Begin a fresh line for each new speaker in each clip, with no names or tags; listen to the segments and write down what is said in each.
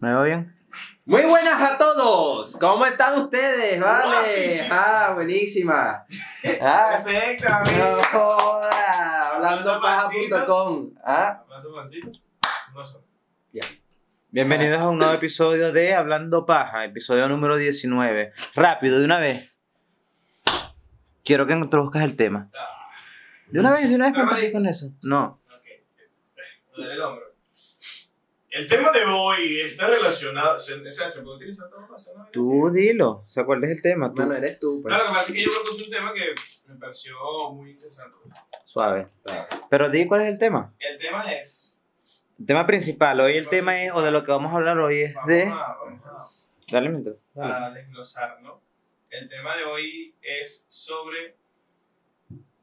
¿Me va bien?
Muy buenas a todos. ¿Cómo están ustedes? Vale.
Guapísima.
Ah, buenísima. Ah,
Perfecto,
no
amigo.
joda. Hablandopaja.com. Ah.
No son.
Bienvenidos a un nuevo episodio de Hablando Paja, episodio número 19. Rápido, de una vez. Quiero que introduzcas el tema. ¿De una vez? ¿De una vez empezar con eso? No.
Ok. El hombro. El tema de hoy está relacionado. ¿Se, o sea, ¿se puede utilizar todo eso? ¿no?
Tú dilo, o sea, ¿cuál es el tema? Tú,
bueno, eres tú. pues.
Claro, lo que pasa es que yo propuse un tema que me pareció muy interesante.
Suave.
Claro.
Pero di cuál es el tema.
El tema es.
El tema principal, hoy el tema es, o de lo que vamos a hablar hoy es
Vamos,
de...
a, vamos a-
Dale, mientras. dale.
a desglosar, ¿no? El tema de hoy es sobre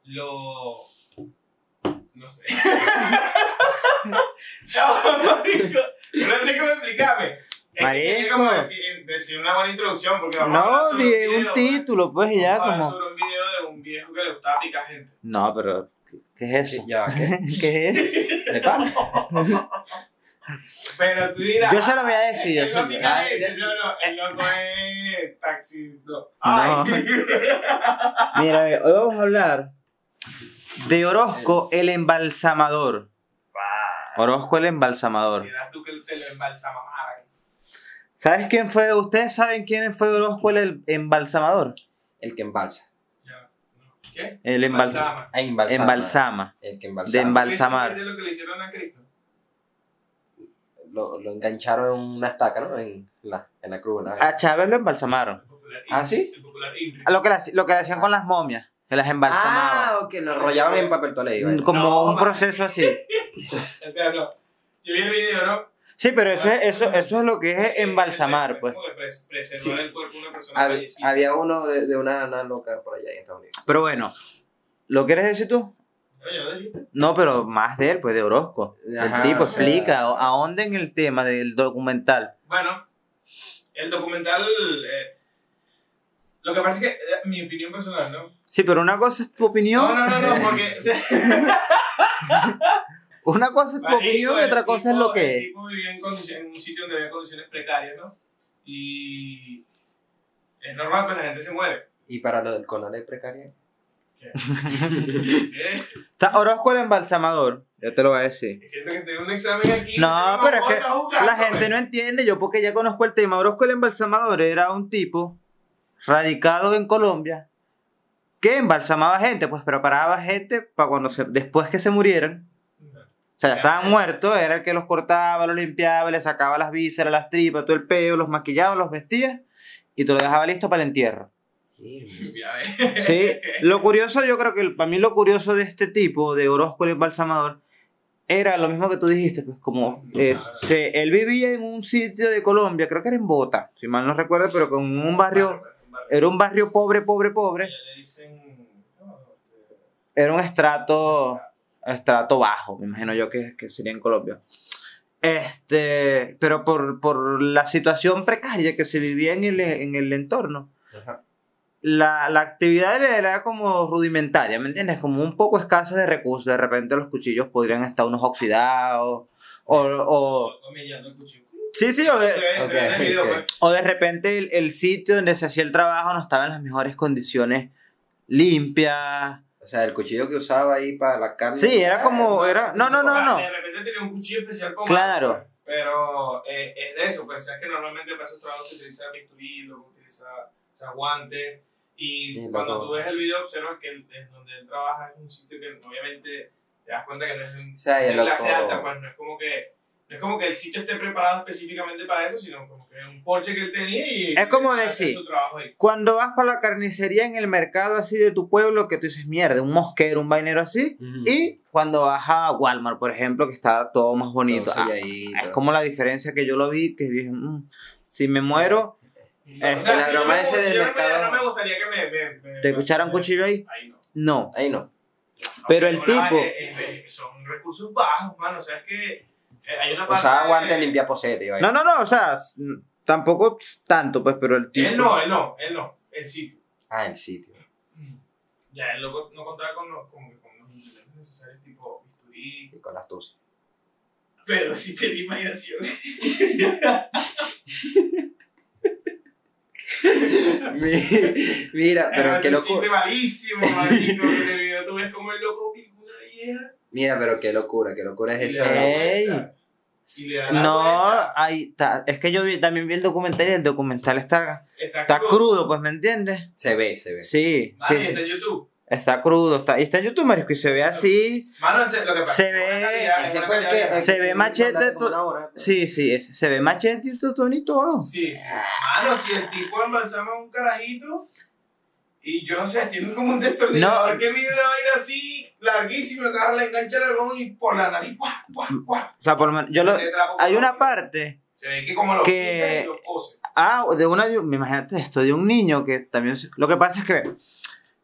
lo. No sé. no, marico. No sé cómo explicarme.
Marico.
como decir, decir una buena introducción porque vamos a hablar
No, di
video,
un título, pues, y ya
Vamos a
como...
sobre un video de un viejo que le gustaba picar gente.
No, pero... ¿qué- ¿Qué es eso?
Ya, ¿qué?
¿Qué es?
¿De pana?
Pero tú dirás.
Yo se lo voy a decir, yo
él
se
no No, no, el loco es taxi. No. Ay.
Mira, hoy vamos a hablar de Orozco el embalsamador. Orozco el embalsamador.
Si eras tú que te lo embalsamaban.
¿Sabes quién fue? ¿Ustedes saben quién fue Orozco el embalsamador?
El que embalsa.
¿Qué?
El
Embalsama.
Ah, embalsama.
embalsama.
El que
De
embalsama.
embal- Embalsamar.
¿Viste lo que le hicieron a Cristo?
Lo, lo engancharon en una estaca, ¿no? En la, en la cruz. ¿no?
A Chávez lo embalsamaron.
¿Ah, sí?
Inri.
Lo que, le lo que le hacían con las momias, que las embalsamaban.
Ah, ok, lo enrollaban en papel toalé. bueno.
Como
No,
un
man.
proceso así.
O sea, no. Yo vi el video, ¿no?
Sí, pero eso es, eso, eso es lo que es
Eh,
embalsamar,
eh,
pues.
Sí.
el cuerpo de una persona
Hab- había uno de, de una, una loca por allá en Estados Unidos.
Pero bueno, ¿lo quieres decir tú?
Oye, ¿lo dijiste?
No, pero más de él, pues de Orozco.
Ajá,
el tipo explica, ahonda en el tema del documental.
Bueno, el documental. eh, lo que pasa es que, eh, mi opinión personal, ¿no?
Sí, pero una cosa es tu opinión,
No, no, no, no, porque.
una cosa es tu
Marico,
opinión y
el
otra cosa es
tipo-
lo que
El
es.
tipo vivía en, en un sitio donde había condiciones precarias, ¿no? Y. Es normal que la gente se muere.
Y para lo del conale precario.
¿Qué?
Está Orozco el embalsamador, yo te lo voy a decir.
Siento que estoy en un examen aquí.
No, pero es que La gente
pues.
no entiende, yo porque ya conozco el tema. Orozco el embalsamador era un tipo radicado en Colombia que embalsamaba gente, pues preparaba gente para cuando se, después que se murieran. O sea, ya estaban muertos, era el que los cortaba, los limpiaba, le sacaba las vísceras, las tripas, todo el peo, los maquillaba, los vestía y te lo dejaba listo para el entierro. Sí, lo curioso, yo creo que el- para mí lo curioso de este tipo, de Orozco el embalsamador, era lo mismo que tú dijiste, pues como eh, se- él vivía en un sitio de Colombia, creo que era en Bogotá, si mal no recuerdo, pero con un barrio, era un barrio pobre, pobre, pobre,
Ya le dicen. no,
era un estrato, estrato bajo, me imagino yo que, que sería en Colombia. Este, pero por, por la situación precaria que se vivía en el, en el entorno,
Ajá.
la, la actividad era como rudimentaria, ¿me entiendes? Como un poco escasa de recursos. De repente los cuchillos podrían estar unos oxidados. O, o
Humillando el cuchillo.
Sí, sí, o de,
Se ve, se ve en el video,
Ok, ok.
pues.
o de repente el, el sitio donde se hacía el trabajo no estaba en las mejores condiciones limpias.
O sea, el cuchillo que usaba ahí para la carne.
Sí, era como, era, no, no, no, no.
De repente tenía un cuchillo especial para
Claro.
Pero eh, es de eso, pues sabes que normalmente para esos trabajos se utiliza bisturí, luego utiliza o sea, guantes. Y
Sí,
cuando tú ves el video, observas que el, en donde él trabaja es un sitio que obviamente te das cuenta que no es un-
O sea, el
clase alta, pues no es como que. No es como que el sitio esté preparado específicamente para eso, sino como que un porche que él tenía y.
Es como decir-
su trabajo ahí.
Cuando vas para la carnicería en el mercado así de tu pueblo, que tú dices, mierda, un mosquero, un vainero así.
Ujú.
Y cuando vas a Walmart, por ejemplo, que está todo más bonito.
Todo
Ah, es como la diferencia que yo lo vi, que dije, "Mm, si me muero,
No, o sea,
la
si
broma
me-
ese
si
del
me-
mercado-
No me gustaría que me. me, me
¿te escucharan cuchillo ahí?
Ahí no.
No.
Ahí no.
Pero el
Aunque,
tipo-
eh, eh, eh, son recursos bajos, mano. O sea, es que hay una parte.
Usaba guantes limpia posete. y vaina.
No, no, no, o sea, tampoco tanto, pues, pero el tipo.
Él no, él no, él no. El sitio.
Ah, el sitio.
Ya él no, no contaba con los, que con los implementos necesarios, tipo bisturí.
Y con las tusas.
pero sí tenía imaginación.
Mi- Mira, pero
Era
qué
un
locura.
chiste malísimo, marico. En el video tú ves como el loco pica una vieja
Mira, pero qué locura, qué locura es
y
eso.
No, ahí está. Es que yo vi- también vi el documental y el documental está,
Está,
está crudo, pues, ¿me entiendes?
Se ve, se ve.
Sí,
Mano,
sí,
está en YouTube.
Está crudo, está, y está en YouTube, marisco, y se ve así.
Mano, ese- lo que pasa
Se ve-
Ese fue el que.
Se ve machete
hora.
Sí, sí, es- se ve machete y todo y todo.
Sí, sí. Mano, si el tipo embalsama un carajito y yo no sé, tiene como un destornillador
No.
que mide una vaina así larguísima, agarra, le engancha el albón y por la nariz, guau, guau, guau.
O sea, por lo menos, yo lo, hay una
la-
parte,
Se ve que como lo
que-
y lo cose.
ah, de una, de me imagínate esto, de un niño que también, lo que pasa es que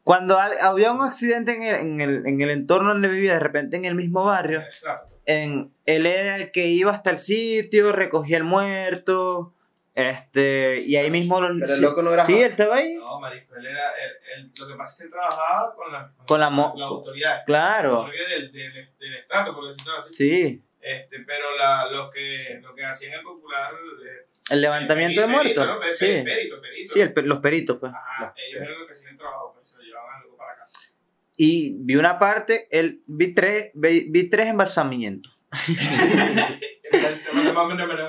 cuando al- había un accidente en el, en, el, en el entorno donde vivía, de repente en el mismo barrio, en, él era el que iba hasta el sitio, recogía el muerto, este, y ahí mismo lo,
Pero el
sí,
loco no era
sí, él estaba ahí,
No, marico, él era, él, él- lo que pasa es que él trabajaba con la,
Con la mo-
la autoridad.
claro,
Porque del, del, del estrato, por decirlo así.
sí,
Este, pero la, lo, que, lo que hacían el popular... eh,
el levantamiento de
perito,
muertos,
¿no?
Sí,
pe- Perito, perito.
sí, el los peritos, pues.
Ajá, ellos eran los que hacían el trabajo, pues se lo llevaban luego para casa.
Y vi una parte, el, vi, tres, vi, vi tres embalsamientos.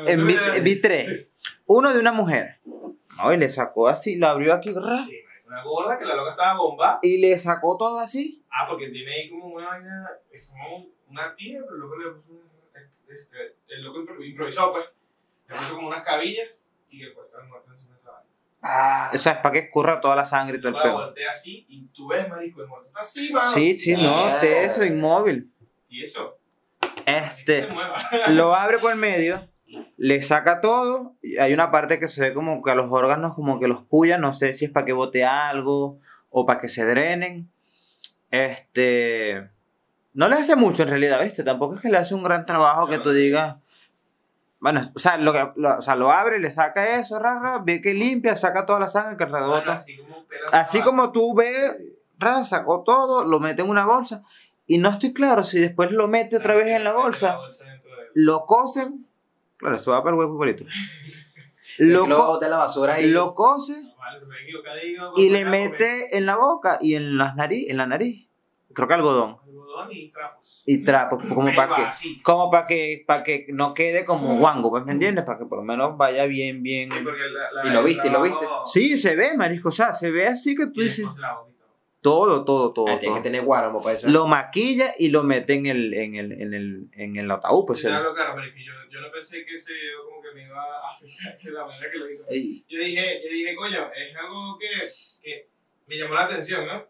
En vi, vi tres. Uno de una mujer. No, y le sacó así, lo abrió aquí ra,
Sí, una gorda que la loca estaba bomba.
y le sacó todo así.
Ah, porque tiene ahí como una vaina, es como una tía, pero el loco le puso una, este, el loco impro- improvisó pues, le puso como unas cabillas y el cuerpo muerto encima de esa vaina.
Ah,
O sea, es para que escurra toda la sangre y todo el
La
pelo.
voltea así y tú ves, marico, el muerto está así, mano.
Sí, sí, no,
Ah.
sé eso, inmóvil.
Y eso,
Este, lo abre por el medio, le saca todo. Y hay una parte que se ve como que a los órganos, como que los puya. No sé si es para que bote algo o para que se drenen. Este. No le hace mucho en realidad, ¿viste? Tampoco es que le hace un gran trabajo que tú digas. Bueno, o sea, lo, que- lo- o sea, lo abre, le saca eso, ra, ra, ve que limpia, saca toda la sangre que rebota.
así como
Así como tú ves, ra, sacó todo, lo mete en una bolsa. Y no estoy claro si después lo mete otra vez en la bolsa lo cosen, claro, se va para el huevo igualito.
lo
co-
la basura ahí.
lo cose y le mete en la boca y en, las nariz, en la nariz. Creo que algodón.
Algodón y trapos.
Y trapo, como para que,
así.
como para que, para que no quede como guango, pues, ¿me entiendes? Para que por lo menos vaya bien, bien.
Sí, porque la- la-
¿Y lo viste, y lo viste?
Sí, se ve, marisco, o sea, se ve así que tú dices
la boca todo.
todo, todo.
Ah, tienes que tener guáramo para eso.
Lo maquilla y lo mete en el, en el, en el, en el ataúd, pues. El-
hablo claro, pero es que yo, yo no pensé que ese video como que me iba a afectar de la manera que lo hizo.
Ey,
Yo dije, yo dije, coño, es algo que, que me llamó la atención, ¿no?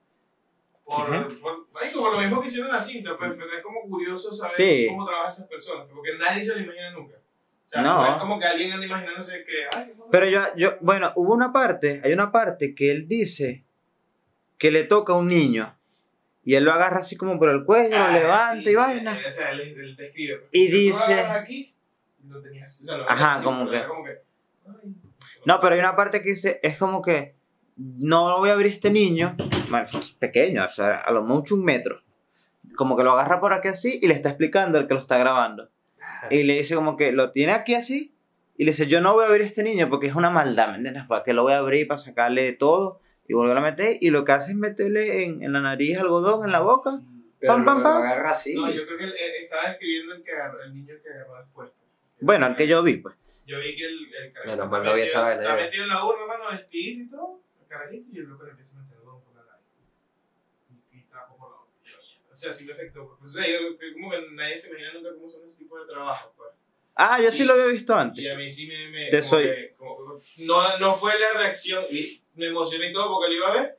Por,
Ujú.
por, ay, como lo mismo que hicieron la cinta, pues es como curioso saber
Sí.
cómo trabajan esas personas, porque nadie se lo imagina nunca. O sea,
No.
no es como que alguien anda imaginándose que, ay, no,
Pero yo, yo, bueno, hubo una parte, hay una parte que él dice que le toca a un niño y él lo agarra así como por el cuello,
Ah,
lo levanta
sí,
y vaina.
O sea, él, él describe.
Y dice-
aquí, tenías, o sea,
Ajá, como que-
como
No, pero hay una parte que dice, es como que no voy a abrir este niño, pequeño, o sea, a lo mucho un metro. Como que lo agarra por aquí así y le está explicando al que lo está grabando. Y le dice como que lo tiene aquí así y le dice, yo no voy a abrir este niño porque es una maldad, ¿me entiendes? ¿Para qué lo voy a abrir? Para sacarle todo y volver a meter. Y lo que hace es meterle en, en la nariz algodón, en la boca.
pero
Pam,
lo,
pam,
lo
pam.
agarra así.
No, yo creo que él, él estaba describiendo el, que agarró, el niño que agarró después.
Bueno, el que yo vi, pues.
Yo vi que el, el carajito
Menos mal no vi esa vaina,
Está metido en la urna, mano, vestido y todo, el carajito, y el loco le empieza a meter algodón por la nariz. Y trapo por la boca. Y yo. O sea, sí me afectó. pues. O sea, yo que como que nadie se imagina nunca cómo son ese tipo de trabajos, pues.
Ah, yo sí lo había visto antes.
Y a mí sí me... me
Te
como
soy-
que- como- no, no fue la reacción, y me emocioné y todo porque lo iba a ver,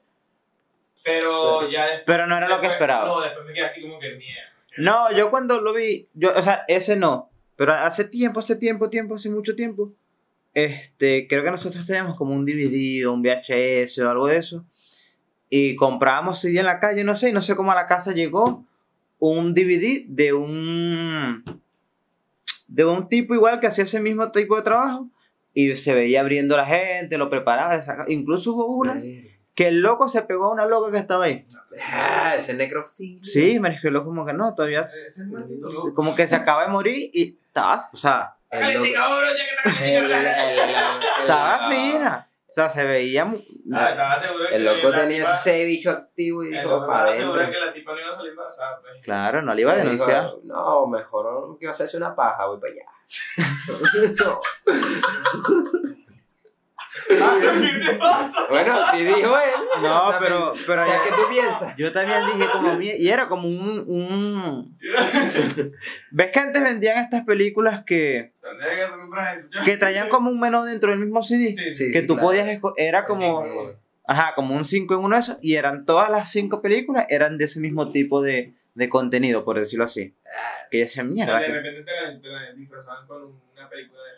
pero ya después...
Pero no era lo que
después-
esperaba.
No, después me quedé así como que mierda.
No, yo cuando lo vi, yo, o sea, ese no, pero hace tiempo, hace tiempo, tiempo, hace mucho tiempo, este, creo que nosotros teníamos como un DVD o un VHS o algo de eso, y comprábamos CD en la calle, no sé, y no sé cómo a la casa llegó un DVD de un, de un tipo igual que hacía ese mismo tipo de trabajo, y se veía abriendo la gente, lo preparaba, le sacaba- incluso hubo una que el loco se pegó a una loca que estaba ahí.
Ah, ese necrofilia.
Sí, me dijo el loco como que no, todavía.
Ese es el maldito loco.
Como que se acaba de morir y estaba, o sea,
El loco- el- el- el-
estaba fina. O sea, se veía. mu-
Ah, estaba seguro
El loco tenía
tipa-
ese bicho activo y
el
dijo,
loco
para
estaba seguro
adentro.
que la tipa no iba a salir embarazada. pues.
Claro, no le iba a
dijo,
denunciar.
no, mejor que hacerse una paja, voy para allá. No.
Ah, ¿Qué te pasa?
Bueno, sí dijo él.
No,
O sea,
pero, pero ya-
¿qué tú piensas?
yo también dije como mía, y era como un, un... ¿Ves que antes vendían estas películas que,
¿Dónde es que
que traían como un menú dentro del mismo CD?
Sí,
Sí,
que
sí,
tú
claro.
podías esco- era como, ajá, como un 5 en uno de esos, y eran todas las cinco películas, eran de ese mismo tipo de, de contenido, por decirlo así. Que yo decía,
O sea,
mierda.
de
que-
repente te la, te la disfrazaban con una película de.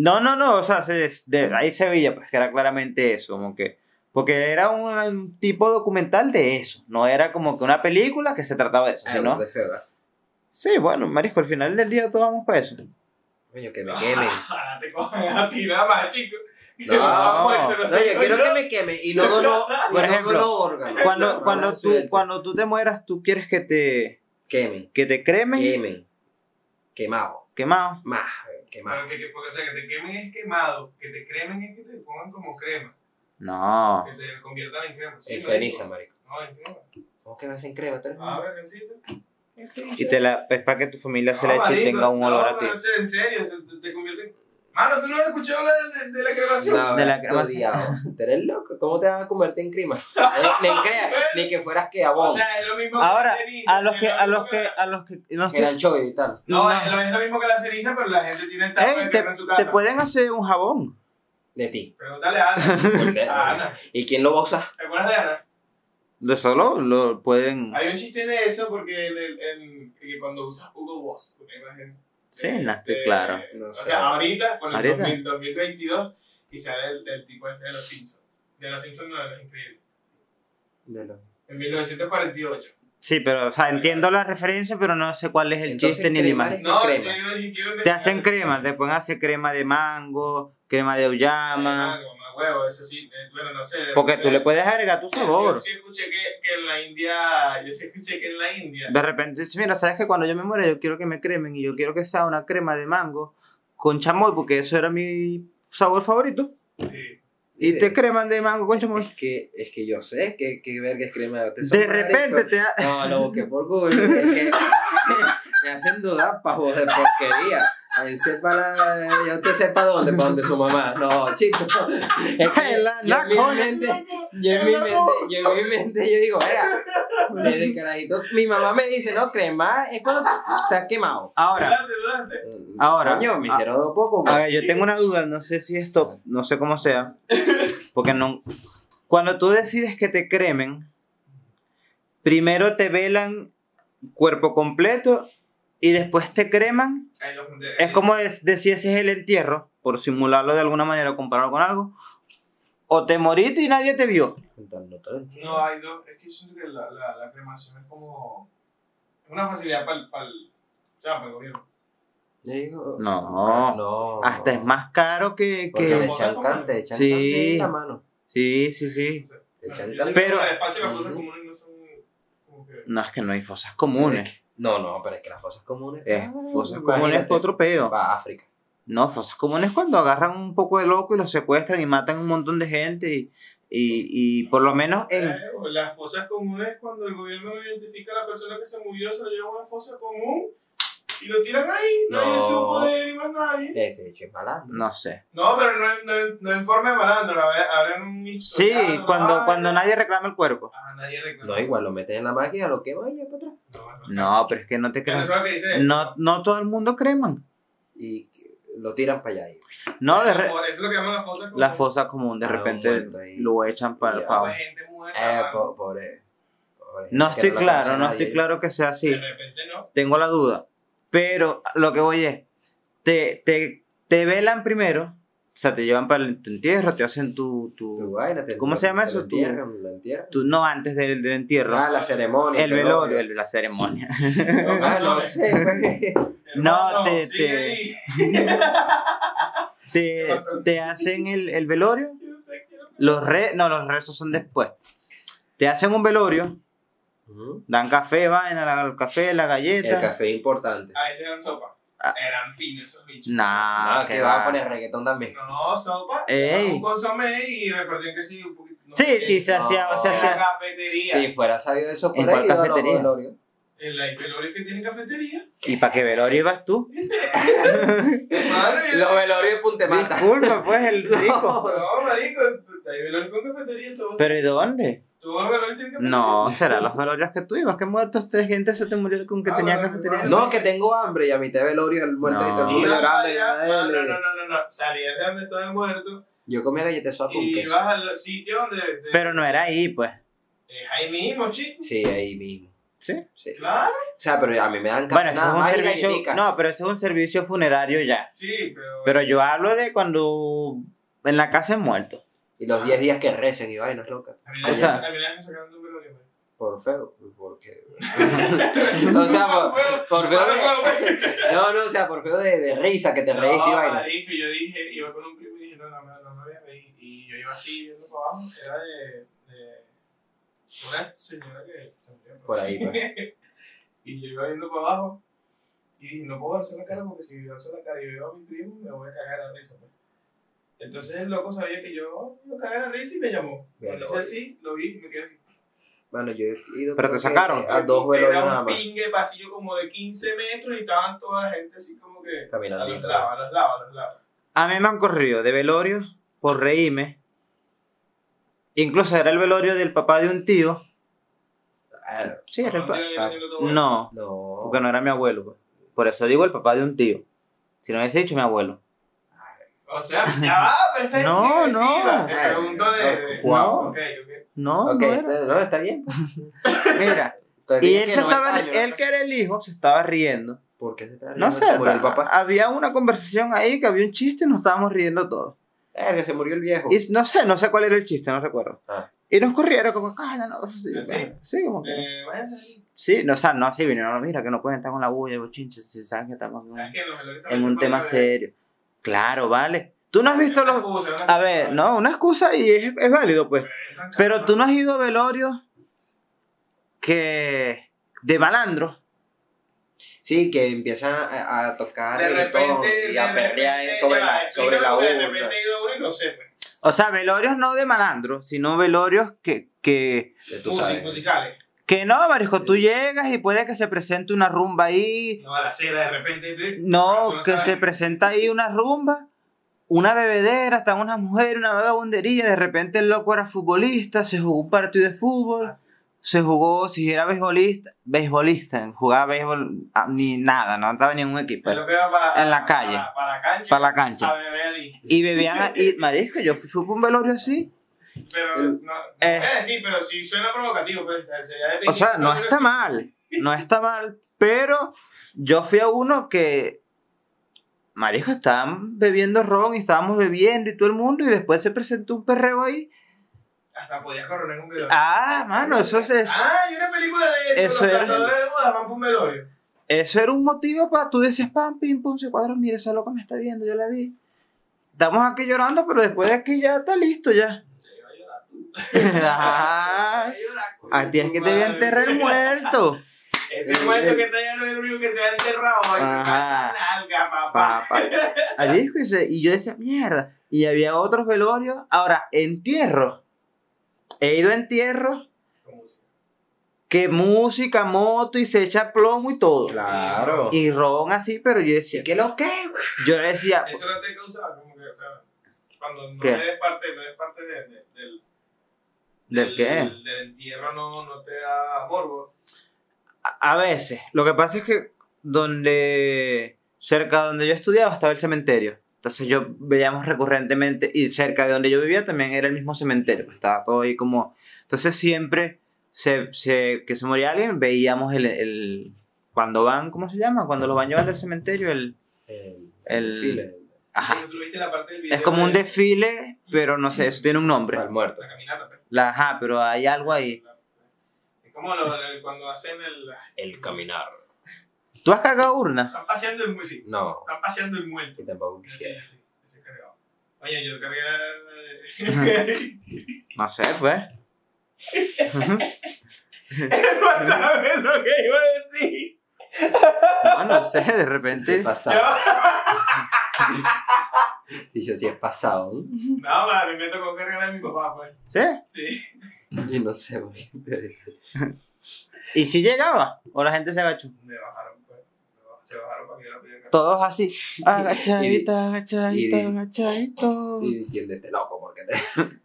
No, no, no, o sea, se des- de, ahí se veía pues, que era claramente eso, como que... Porque era un, un tipo documental de eso, no era como que una película que se trataba de eso,
Ah,
sino...
de feo, ¿verdad?
Sí, bueno, marisco, al final del día todos vamos para eso.
Coño, que me quemen.
Te cogen a ti nada más, chico.
No,
no,
No, yo quiero que me queme y no dono,
Por
no
ejemplo,
dono órganos.
Cuando, cuando, tú, cuando tú te mueras, tú quieres que te,
Quemen,
que te cremen,
quemen. Quemado.
quemado.
Más, quemado.
Pero que, que- porque, o sea, que te quemen es quemado, que te cremen es que te pongan como crema,
No.
que te conviertan en crema. Sí,
En
¿no?
ceniza, marico.
No, en crema.
¿Cómo que vas en crema? ¿Tú eres
A ver, Rencito.
Y te la, es para que tu familia se
No,
la eche y
marico,
tenga un olor
no,
a ti.
pero en serio, se te, te convierte en... Mano, ¿tú no has escuchado la de, la cremación?
No,
De la
de
crema-
¿Tú eres loco? ¿Cómo te vas a convertir en crema? Ni, en crea, ni que fueras que
O
abón.
sea, es lo mismo
Ahora,
que la ceniza.
a los que, a los que, a los que, no sé,
eran y tal.
No,
no.
Es, lo, es lo mismo que la ceniza, pero la gente tiene el
Ey,
de
te,
en su
te
casa.
pueden hacer un jabón.
De ti.
Pregúntale a Ana.
¿Por qué?
A Ana.
¿Y quién lo goza?
¿Te acuerdas de Ana?
De solo lo pueden.
Hay un chiste de eso porque en el, en, que cuando usas Google Boss, una imagen.
Sí, no estoy
de-
claro.
No
o
sé.
sea, ahorita, con el
¿Ahorita?
2000, 2022, y sale el, el tipo este de los Simpsons. De los Simpsons no, de los increíbles.
De lo-
En 1948.
Sí, pero, o sea, entiendo la referencia, pero no sé cuál es el
Entonces,
chiste ni la imagen.
No,
crema.
Te hacen crema, te pueden hacer crema de mango, crema de.
Mango, más huevo, eso sí. eh, bueno, no sé. de
Porque
repente-
tú le puedes agregar tu
Yo
sabor.
sí escuché que, que en la India. Yo sí escuché que en la India.
De repente, dices, mira, sabes que cuando yo me muera, yo quiero que me cremen y yo quiero que sea una crema de mango con chamoy, porque eso era mi sabor favorito.
Sí.
Y te creman de mango con chamoy.
Es que, es que yo sé que, que verga es crema. Son
De repente te ha-
No, lo busqué por Google. Es que me hacen dudar, pavos de porquería. Ahí sepa la. Ya usted sepa dónde, para donde su mamá. No, chicos. Es que
En la
yo en mi mente, yo en mi mente, yo en mi mente, yo digo, venga, desde carajito, mi mamá me dice, no, crema es cuando estás quemado.
Ahora. Ahora,
Coño, me hicieron un poco.
a ver, yo tengo una duda, no sé si esto, no sé cómo sea, porque no... Cuando tú decides que te cremen, primero te velan cuerpo completo y después te creman. Es como decir ese es el entierro, por simularlo de alguna manera, compararlo con algo. O te moriste y nadie te vio.
No, hay dos. Es que yo siento que la, la, la cremación es como. Es una facilidad para el. Para el, ya, para el gobierno.
No.
no.
Hasta es más caro que... Que...
te echan can- te echan
Sí.
en la mano.
Sí, sí, sí.
Te echan
Pero-
que el espacio y las fosas comunes no son. Como que.
No, es que no hay fosas comunes.
No, no, pero es que las fosas comunes.
Es
ah,
fosas comunes es otro peo.
Va a África.
No, fosas comunes cuando agarran un poco de loco y los secuestran y matan un montón de gente y, y, y por lo menos en...
Eh, las fosas comunes, cuando el gobierno identifica a la persona que se murió, se lo lleva a una fosa común y lo tiran ahí. Nadie
No.
supo de él y más nadie.
Este hecho es malandro.
No sé.
No, pero no, no, no en forma de malandro, abren un
Sí, cuando, cuando
vaina.
nadie reclama el cuerpo.
Ah, nadie reclama.
No, igual lo meten en la máquina, lo queman y ya para atrás.
No,
No, pero es que no te
Pero
creas.
eso es lo que dice.
No, no todo el mundo creman.
Y lo tiran para allá. ahí.
No, de re-
Eso es lo que llaman la fosa común.
la fosa común, de
Ah,
repente lo echan para...
Muerta,
Eh, po- pobre. pobre
No estoy claro, no estoy claro que sea así.
De repente no.
Tengo la duda. Pero lo que voy es, te, te, te velan primero, o sea, te llevan para el tu entierro, te hacen tu...
Tu
tu,
vaina, te-
¿Cómo se llama
te
eso?
Lo
Tu-
lo entierran.
tu- no, antes del, del entierro.
Ah, la ceremonia.
el velorio, el- la ceremonia.
Ah, no sé, güey.
No, te-
sigue
te-
ahí.
te, te hacen el, el velorio
Yo sé, quiero
Los re, no, los rezos son después. Te hacen un velorio, dan café, vaina, el café, la galleta.
El café es importante.
A veces dan sopa.
Ah.
Eran finos esos bichos.
Nah,
Ah,
que
que va a poner reggaetón también.
No, sopa.
Ey.
Un consomé y repartían que sí un poquito. no
Sí,
sé,
sí, se
No,
hacía, se
En
hacía.
cafetería.
Si fuera sabido eso,
¿En
fuera
cuál
ido a los
cafetería?
velorios.
En la Velorio que tiene cafetería.
¿Y para qué velorio ibas tú?
Los velorios de Puntemata.
Disculpa, pues, el rico.
No, marico, hay velorios con cafetería. Todo,
¿Pero y dónde?
Todos los tienen cafetería.
No, será los velorios que tú ibas, que muertos tres gente se te murió con que
Ah,
tenía cafetería.
No, que tengo hambre y a mitad de velorio el muerto y todo el
No.
Y
mundo llorando. y
no, no, no, no, no, no. Salías de donde estaba el muerto
Yo comía galletas con
y
queso.
ibas al sitio donde. de-
Pero no era ahí, pues.
Es ahí mismo, chico.
Sí, ahí mismo.
¿Sí?
Sí.
Claro.
O sea, pero a mí me dan.
Bueno, eso es un
y
servicio.
galletica.
No, pero eso es un servicio funerario ya.
Sí, pero.
Pero yo hablo de cuando en la casa es muerto.
Y los 10 días que recen y vainas locas.
A mí
o sea-.
Por feo. Porque. o sea, por, por feo de. No, no, o sea, por feo de, de risa que te reíste y
No,
vaina.
marico, yo dije, iba con un primo y dije, no, no, no, no me voy a reír. Y yo iba así viendo para abajo, era de, de una señora que murió.
Por ahí, pues.
y yo iba viendo para abajo y dije, no puedo hacer la cara porque si alzo la cara y veo a mi primo, me voy a cagar de la risa. pues. Entonces el loco sabía que yo me cagué de la risa y me llamó.
Bien, oye.
así, lo vi y me quedé así.
Bueno, yo he ido.
Pero te sacaron.
A dos velorios
Era
nada
un
más.
pingue pasillo como de 15 metros y estaban toda la gente así como que a los lados, a los lados, a los lados.
A mí me han corrido de velorio por reírme. Incluso era el velorio del papá de un tío.
Ah,
Sí, era el
¿No
papá. No,
No.
porque no era mi abuelo. pues. Por eso digo el papá de un tío. Si no hubiese dicho mi abuelo.
O sea, ya va, pero esta
No, no.
Te pregunto de. de-
Wow.
Ok, ok.
No,
Ok,
no era.
está- no, está bien. pues.
Mira, y él
que
se
90
estaba,
años,
él
¿no?
que era el hijo, se estaba riendo.
¿Por qué se está
No sé,
murió el
ta-
papá.
había una conversación ahí que había un chiste y nos estábamos riendo todos.
Verga, se murió el viejo.
Y no sé, no sé cuál era el chiste, no recuerdo.
Ah.
Y nos corrieron como, ah, no, no, sí,
¿Sí?
sí, como que.
Eh, váyanse ahí.
Sí, no, o sea, no así vinieron, no, mira, que no pueden estar con la bulla y bochinches, si saben que estamos en un- en
también
un tema
ponen-
serio. Claro, vale. Tú no has visto los... A ver, no, una excusa y es, es válido, pues. Pero tú no has ido a velorios que... de malandro.
Sí, que empiezan a, a tocar
De repente.
y a perrear sobre
ya
la,
va,
sobre la
porque De
urna.
repente he ido a uno y no sé, pues.
O sea, velorios no de malandro, sino velorios que... que
Que tú
Music-
sabes.
musicales.
Que no, marisco, tú llegas y puede que se presente una rumba ahí.
No, a la cera de repente.
No, que
sabes.
se presenta ahí una rumba, una bebedera, están unas mujeres, una vagabundería. De repente el loco era futbolista, se jugó un partido de fútbol.
Ah, sí.
se jugó, si era beisbolista, beisbolista, jugaba béisbol, ah, ni nada, no estaba ni en un equipo,
Pero para,
En la calle.
Para, para la cancha.
para la cancha.
A beber ahí.
Y bebían, y marisco, yo fui, fui por un velorio así,
Pero,
El-
no,
Eh.
es decir, pero si suena provocativo, pues sería de
o sea, no está
sí.
mal, no está mal, pero yo fui a uno que, marisco, estaban bebiendo ron y estábamos bebiendo y todo el mundo, y después se presentó un perreo ahí.
Hasta podías coronar un velorio.
Ah, mano, eso es,
Ah, hay una película de eso.
Eso
los cazadores de bodas van por un velorio.
Eso era un motivo para tú decías, pam, pim, pum, se cuadra, mire, esa loca me está viendo, yo la vi. Estamos aquí llorando, pero después de aquí ya está listo ya. Ah, a ti es que te voy a enterrar el muerto.
Ese muerto que está allá no es el único que se ha enterrado. Ay,
Ajá.
nalga, papá.
Pa, pa. Allí, y yo decía, mierda. Y había otros velorios. Ahora, entierro. He ido a entierros
Con música.
que música, moto y se echa plomo y todo.
Claro.
Y ron así, pero yo decía,
¿Y qué lo que?
yo decía,
Eso no te causaba, como que, o sea, cuando no
¿Qué?
eres parte, no eres parte de- de- del,
¿del qué?
Del, del entierro no, no te da morbo.
A a veces. Lo que pasa es que donde, cerca de donde yo estudiaba estaba el cementerio. Entonces yo veíamos recurrentemente, y cerca de donde yo vivía también era el mismo cementerio. pues, estaba todo ahí como... Entonces siempre se, se- que se moría alguien, veíamos el, el- Cuando van, ¿cómo se llama? Cuando los van llevando al cementerio, el...
El,
El-
file,
Ajá.
La parte del video
Es como un
de
desfile, pero no sé, eso tiene un nombre.
al muerto.
la caminata.
La, ajá, pero hay algo ahí.
Es como lo- lo- cuando hacen el...
El caminar.
¿Tú has cargado urna?
Están paseando el muerto.
No,
Están paseando el muerto.
que tampoco
Sí,
quisiera.
sí, ese cargado. Oye, yo cargué.
No sé, pues.
no sabes lo que iba a decir.
No, no sé, de repente.
es pasado. Y yo sí es pasado. ¿no?
No, mí me tocó cargar a mi papá, pues.
¿Sí?
Sí.
Yo no sé, güey. pero sí.
¿Y si llegaba? ¿O la gente se agachó?
Me bajaron, pues. Me Se bajaron para que yo la pudiera cargar.
Todos así. Agachadito,
y
agachadito,
di-
agachadito.
Y diciendo este loco, porque te.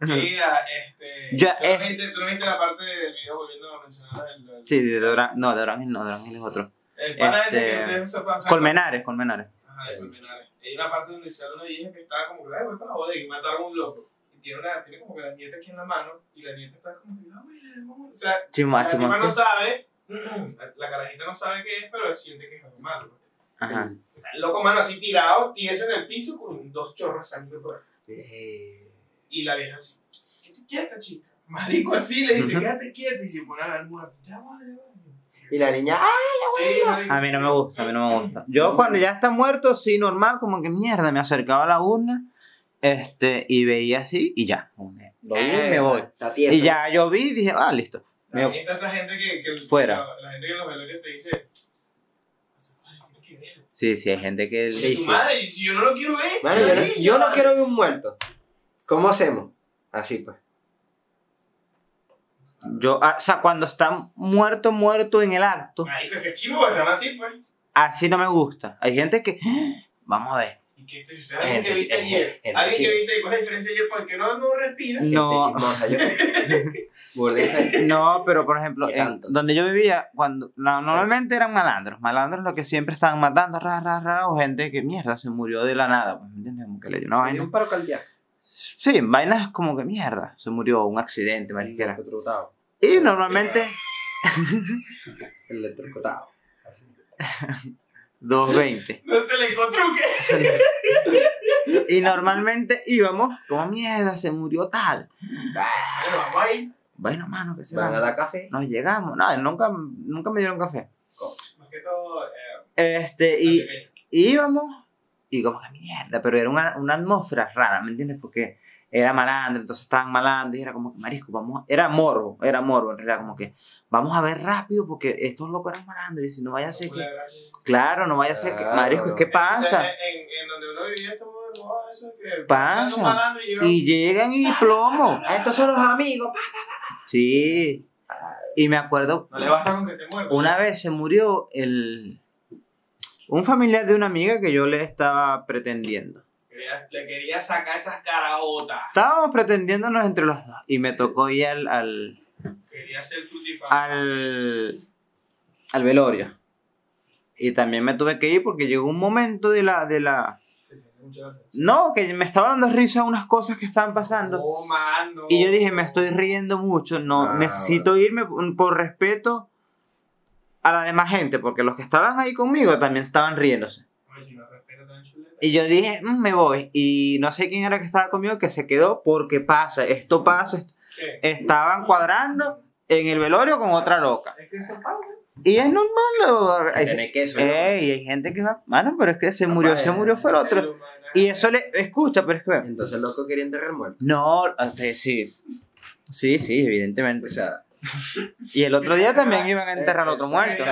Mira, este.
Ya,
¿tú, no
es-
viste, tú no viste la parte del video volviendo a mencionar el. el,
Sí, de Dorán. No, de Dorán no, de es otro.
el pana ese
este,
que ustedes se pasan.
Colmenares, Colmenares.
Ajá, de Colmenares. Hay una parte donde sale una vieja que estaba como que, ay, voy para la bodega y mataron a un loco. Y tiene, una, tiene como que la nieta aquí en la mano y la nieta está como que, no, vamos. O sea,
Chimo,
la no sabe, la, carajita no sabe qué es, pero siente que es algo malo. pues.
Ajá.
Está el loco, mano, así tirado, tieso en el piso con dos chorros de sangre por ahí.
Eh,
Y la vieja así, quédate quieta, chica. Marico así le dice,
Ujú.
quédate quieta. Y se pone a ver muerto. Ya va, ya va.
Y la niña, ¡ah!
Sí, marico.
A mí no me gusta, a mí no me gusta. Yo cuando ya está muerto, sí, normal, como que mierda, me acercaba a la urna, este, y veía así, y ya. Lo vi y me voy. Y ya yo vi y dije, ah, listo. Me-
También está esa gente que, que
Fuera.
La, la gente que en los velorios te dice, "Ay, tiene que verlo".
Sí, sí, hay gente que...
Sí, sí.
madre, si yo no lo quiero ver.
Bueno, yo no, yo quiero ver un muerto. ¿Cómo hacemos? Así pues.
Yo, ah, o sea, cuando está muerto, muerto en el acto,
Marico, es que es chivo, porque están así, pues.
así no me gusta. Hay gente que, vamos a ver,
¿Y qué te dice? Alguien que viste ayer. Alguien que viste, ¿cuál es la diferencia ayer? Porque no, no respira.
No.
Chismosa, yo.
No, pero por ejemplo,
¿Qué
en- donde yo vivía, cuando no, normalmente eran malandros, malandros los que siempre estaban matando, ra, ra, ra, o gente que mierda se murió de la nada, pues, ¿me entiendes? Como que le dio una vaina.
un paro cardíaco.
Sí, vainas como que mierda, se murió, un accidente, mariquera. Y normalmente,
Electrocutado. Así.
220.
No se le encontró que.
Y normalmente íbamos, como mierda, se murió tal.
Bueno, vamos ahí.
Bueno, mano, que se
Van a
va.
dar café.
Nos llegamos, no, nunca, nunca me dieron café.
Más que todo, eh,
Este. Y íbamos y como que mierda, pero era una, una atmósfera rara, ¿me entiendes? Porque era malandro, entonces estaban malando y era como que marisco, vamos, a- era morbo, era morbo en realidad, como que vamos a ver rápido porque estos locos eran malandros y si no vaya a ser que, claro, no vaya a ser que, marisco, ¿qué pasa?
En, en, en donde uno vivía, estamos de moda eso de que.
Pasa.
y llega-
Y llegan y plomo,
estos son los amigos. pa.
sí. Y me acuerdo,
No le basta con que te muerda.
una vez se murió el, un familiar de una amiga que yo le estaba pretendiendo.
Quería- le quería sacar esas caraotas.
Estábamos pretendiéndonos entre los dos y me tocó ir al, al,
Quería ser
al, al velorio. Y también me tuve que ir porque llegó un momento de la, de la... No, que me estaba dando risa unas cosas que estaban pasando.
No, mano.
Y yo dije, me estoy riendo mucho, no,
Ah,
necesito irme por respeto a la demás gente, porque los que estaban ahí conmigo también estaban riéndose.
Oye, si no respeta tan chuleta.
Y yo dije, "Mm, me voy. Y no sé quién era que estaba conmigo que se quedó porque pasa, esto pasa. Estaban cuadrando en el velorio con otra loca.
Es que eso pasa.
Y es normal. lo- hay-
Tiene queso. ¿no?
Ey, hay gente que va. Mano, pero es que se murió,
Papá,
se murió fue el otro. Y eso le. Escucha, pero es que.
Entonces el loco quería enterrar muerto.
No, sí. Sí, sí, evidentemente.
O sea,
Y el otro día también iban a enterrar al otro muerto.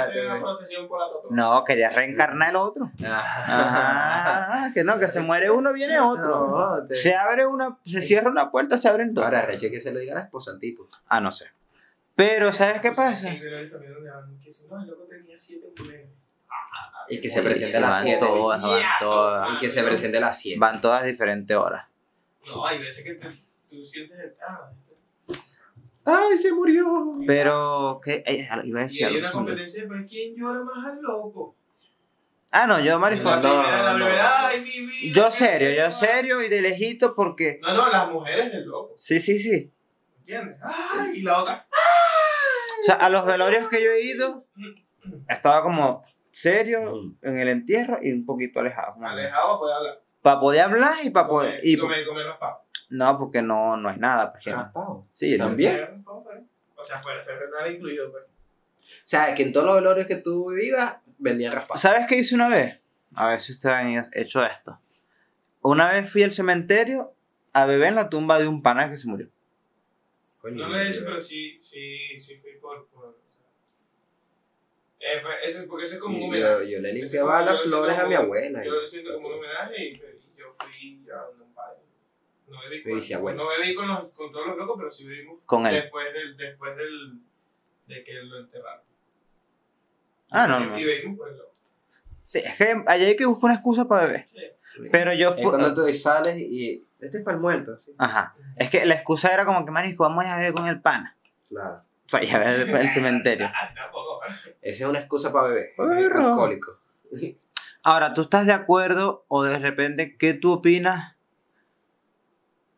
No, quería reencarnar el otro. Ajá, que no, que se muere uno, viene otro. Se abre una, se cierra una puerta, se abren dos.
Ahora, reche que se lo diga a la esposa al tipo.
Ah, no sé. Pero, ¿sabes qué pasa?
Siete mujeres.
Y que se presente a las
Van
7.
todas, van todas.
mano.
Y que se presente a las 7.
Van todas a diferentes horas.
No, hay veces que te, tú sientes el.
¡Ay, se murió!
Pero, ¿qué? Ay, iba a
y
decir
hay
algo.
una competencia para quién llora más al loco.
Ah, no, yo, marisco.
No, no.
Yo serio, yo serio y de lejito porque.
No, no, las mujeres del loco.
Sí, sí, sí.
¿Entiendes? Ay, y la otra.
O sea, a los velorios que yo he ido, estaba como serio en el entierro y un poquito alejado.
Alejado puede hablar.
Para poder hablar y para poder. Y,
comer, comer los pavos.
no, porque no, no hay nada. Porque,
Raspado.
sí,
Ah, También.
Comer, comer. O sea, fuera, era incluido, pues.
O sea, que en todos los velorios que tú vivas, vendían raspados.
¿Sabes qué hice una vez? A ver si ustedes han hecho esto. una vez fui al cementerio a beber en la tumba de un pana que se murió.
Coño,
No lo he hecho, pero sí, sí, sí fui por. por o sea, eh, fue- eso, porque eso es como un
Yo,
homenaje.
yo le limpiaba las flores a
como-
mi abuela.
Yo lo siento como un homenaje y, y yo fui a donde un padre. No bebí,
Me
con,
dice abuelo.
no bebí con, los, con todos los locos, pero sí bebimos
Con él.
después, del, después del, de que lo enterraron.
Ah,
Y-
no, no.
Y bebimos por el loco.
Sí, es que allá hay que buscar una excusa para beber. Pero yo fui...
cuando tú sales y. Este es para el muerto, sí.
Ajá. Es que la excusa era como que, marisco, vamos a beber con el pana.
Claro.
Para ir a ver el, el cementerio.
Ah, sí, tampoco.
Esa es una excusa para beber.
Perro.
Alcohólico.
Ahora, ¿tú estás de acuerdo o de repente qué tú opinas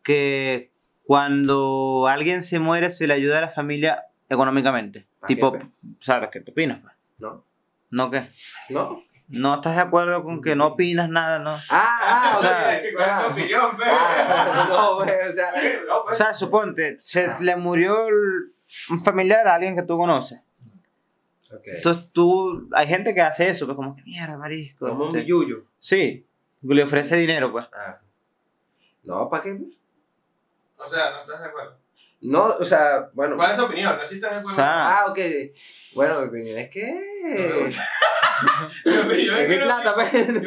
que cuando alguien se muere se le ayuda a la familia económicamente?
¿Para
tipo,
qué?
¿sabes qué tú opinas? pues?
¿No?
¿No qué?
¿No?
¿No estás de acuerdo con que no opinas nada, no?
Ah, ah,
O
o
sea,
sea.
¿Cuál es tu
ah,
opinión, pe?
ah, no, o sea.
No,
O
pues.
sea, suponte, se le murió el- un familiar a alguien que tú conoces. Entonces tú, hay gente que hace eso, pues como que mierda, marisco.
Como un
este".
yuyo.
Sí, le ofrece dinero, pues.
Ah. No, ¿para qué?
O sea, no estás de acuerdo.
No, o sea, bueno.
¿Cuál es tu opinión? No si estás de
O
acuerdo.
sea,
Ah, ok. Bueno, mi opinión es que. Es
es
mi plata, pues.
Es no,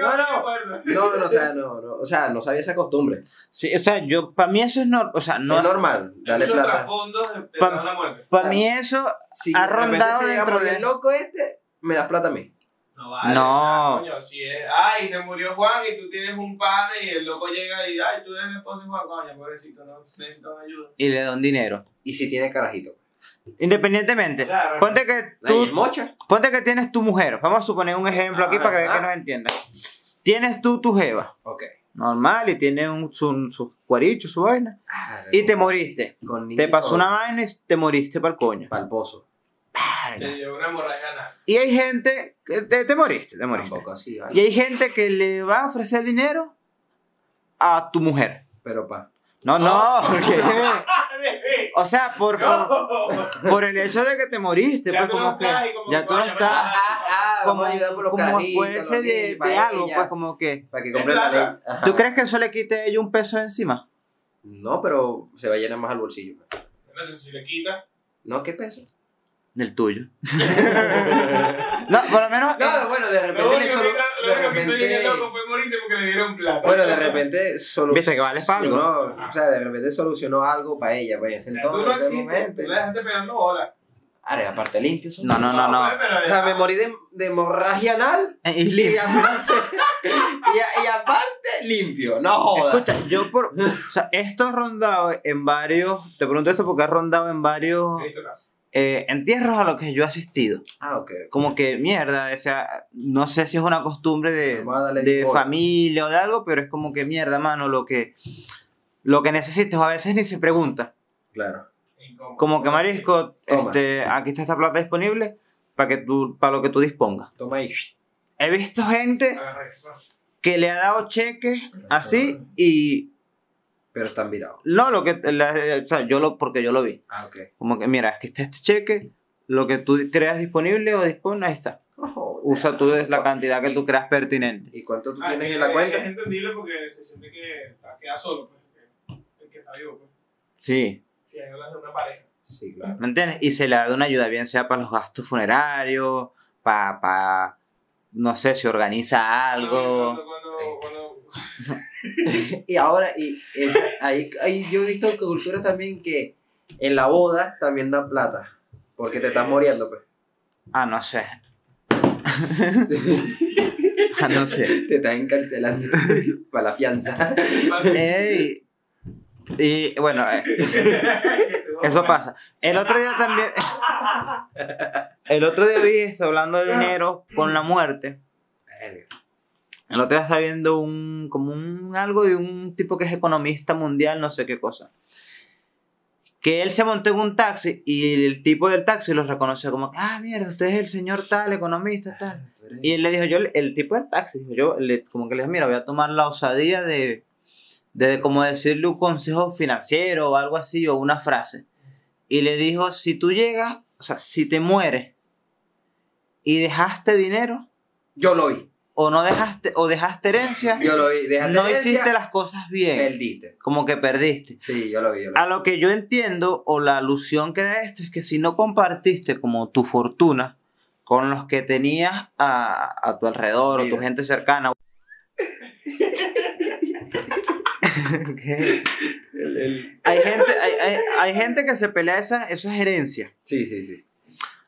No, no. No, no, o sea, no, no. O sea, no sabía esa costumbre.
sí, o sea, yo, para mí eso es normal, o sea,
es
no,
normal,
Hay
dale plata.
de
Pa- para mí eso,
Si
ha rondado dentro
morir
de-
el loco este, me das plata a mí.
No vale.
No.
o sea, coño, si es, ay, se murió Juan y tú tienes un pan y el loco llega y, ay, tú eres el esposo de Juan, coño, pobrecito, no necesito ayuda.
y le dan dinero.
Y si tiene carajito.
Independientemente,
Claro.
ponte que tú,
mocha.
ponte que tienes tu mujer, vamos a suponer un ejemplo aquí
Ah,
para que,
ah.
que nos entiendan. Tienes tú tu jeva,
Ok.
normal, y tiene un, su, su cuaricho, su vaina,
Ah,
y te moriste.
Con
Te pasó una vaina y te moriste para el coño.
Para el pozo.
Te una.
Y hay gente que te, te moriste, te moriste.
Tampoco así, ¿vale?
Y hay gente que le va a ofrecer dinero a tu mujer.
Pero pa.
No, no, porque- o sea, por,
No.
por el hecho de que te moriste,
Ya
pues
tú no
como que
estás como
ya
que
tú no estás
Ah, ah,
como,
por los
como fuese
los
de, de algo,
ella,
pues como que
Para que
Es
compren la ley.
¿Tú crees que eso le quite a ella un peso encima?
No, pero se va a llenar más al bolsillo. pues.
Entonces, si le quita.
No, ¿qué peso?
Del tuyo. no, por lo menos.
No,
eh,
bueno, de
Lo
repente
único
le
que
solo. De
lo único que hizo
repente.
el loco fue morirse porque le dieron plata.
Bueno, de repente solucionó.
Viste que vales pa' algo.
O sea, de repente solucionó algo para ella, pues en ese
Ya, tú
entonces.
no existes, tú le dejaste pegando bola.
Are, aparte limpio. son-
No, no, no, no.
pues,
O sea, me morí de, de hemorragia anal
eh, y
aparte, y, aparte limpio. No jodas.
Escucha, yo por. O sea, esto ha rondado en varios. Te pregunto eso porque ha rondado en varios. Eh, entierros a los que yo he asistido.
Ah, ok.
Como que mierda, o sea, no sé si es una costumbre de, de familia o de algo, pero es como que mierda, mano, lo que, lo que necesites, o a veces ni se pregunta.
Claro.
Como que marisco,
Toma.
este, aquí está esta plata disponible para que tú, para lo que tú dispongas.
Toma ahí.
He visto gente que le ha dado cheques así y
Pero están virados.
no lo que, la- o sea, yo lo, porque yo lo vi.
Ah, ok.
Como que mira, aquí está este cheque, lo que tú creas disponible o dispones, ahí está. Usa tú la cantidad que tú creas pertinente.
¿Y cuánto tú
Ah,
tienes
es
en la cuenta?
Es entendible porque se siente que queda solo, pues, el que está vivo. Pues.
Sí.
Si hay hablas de una pareja.
Sí, claro.
¿Me entiendes? Y se le da una ayuda, bien sea para los gastos funerarios, para, para no sé, si organiza algo.
Cuando, cuando, cuando,
Y ahora, y esa- ahí, ahí yo he visto culturas también que en la boda también dan plata. Porque te estás muriendo, pues.
Ah, no sé. Ah, no sé.
Te estás encarcelando para la fianza.
Ey. Y bueno, eh, eso pasa. El otro día también. El otro día vi esto hablando de dinero con la muerte. El otro día estaba viendo un, como un, algo de un tipo que es economista mundial, no sé qué cosa. Que él se montó en un taxi y el tipo del taxi lo reconoció como, ah, mierda, usted es el señor tal, economista tal. Y él le dijo, yo, el tipo del taxi, dijo, yo, le, como que le dije, mira, voy a tomar la osadía de, de como decirle un consejo financiero o algo así, o una frase. Y le dijo, si tú llegas, o sea, si te mueres y dejaste dinero,
Yo lo oí.
O no dejaste, o dejaste herencia,
Yo lo vi. Déjate
no
herencia,
hiciste las cosas bien.
Perdiste.
Como que perdiste.
Sí, yo lo vi. Yo lo vi.
A lo que yo entiendo, o la alusión que da esto, es que si no compartiste como tu fortuna con los que tenías a, a tu alrededor o tu gente cercana. ¿Qué?
El- el-
hay, gente, hay, hay- hay gente que se pelea esa, esas herencias.
Sí, sí, sí.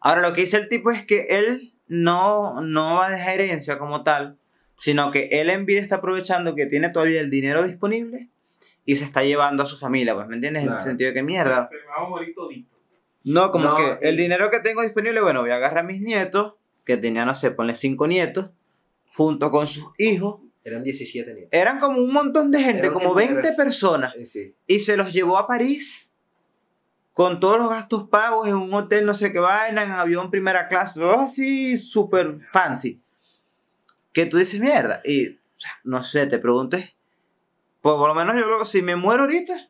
Ahora, lo que dice el tipo es que él no, no va a dejar herencia como tal, sino que él en vida está aprovechando que tiene todavía el dinero disponible y se está llevando a su familia, pues, ¿me entiendes? En el sentido de que mierda.
Se me va a morir todito.
No, como
No,
que el dinero que tengo disponible, bueno, voy a agarrar a mis nietos, que tenía, no sé, ponle cinco nietos, junto con sus hijos.
Eran 17 nietos.
Eran como un montón de gente, como
gente-
20 personas.
Sí.
Y se los llevó a París con todos los gastos pagos en un hotel, no sé qué vaina, en avión primera clase, todo así súper fancy. Que tú dices mierda. Y, o sea, no sé, te preguntes. Pues por lo menos yo, lo- si me muero ahorita,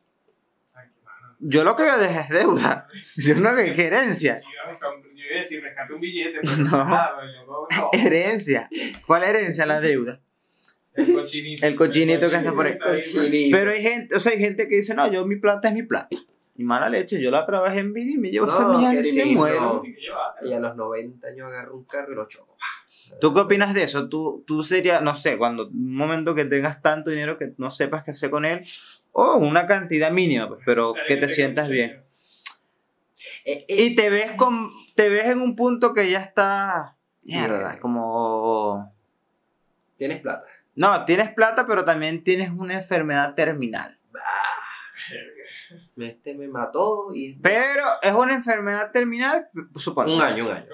yo lo que voy a dejar es deuda. Yo no que que herencia.
Yo iba a decir, rescate un billete, pero
No.
no, no.
Herencia. ¿Cuál herencia? La deuda.
El cochinito.
El cochinito que está por ahí. Pero hay gente, o sea, hay gente que dice, no, yo mi plata es mi plata. Y mala leche, yo la trabajé en vida y me llevo
No,
esa mierda y se muero.
Y a los 90 años agarró un carro y lo chocó.
¿Tú qué opinas de eso? ¿Tú, tú serías, no sé, cuando un momento que tengas tanto dinero que no sepas qué hacer con él, o una cantidad mínima, pues, pero que te sientas bien.
Eh, eh,
Y te ves con, te ves en un punto que ya está, mierda, como,
Tienes plata.
no, tienes plata, pero también tienes una enfermedad terminal.
Este me mató y.
Pero es una enfermedad terminal, supongo.
Un año, un año.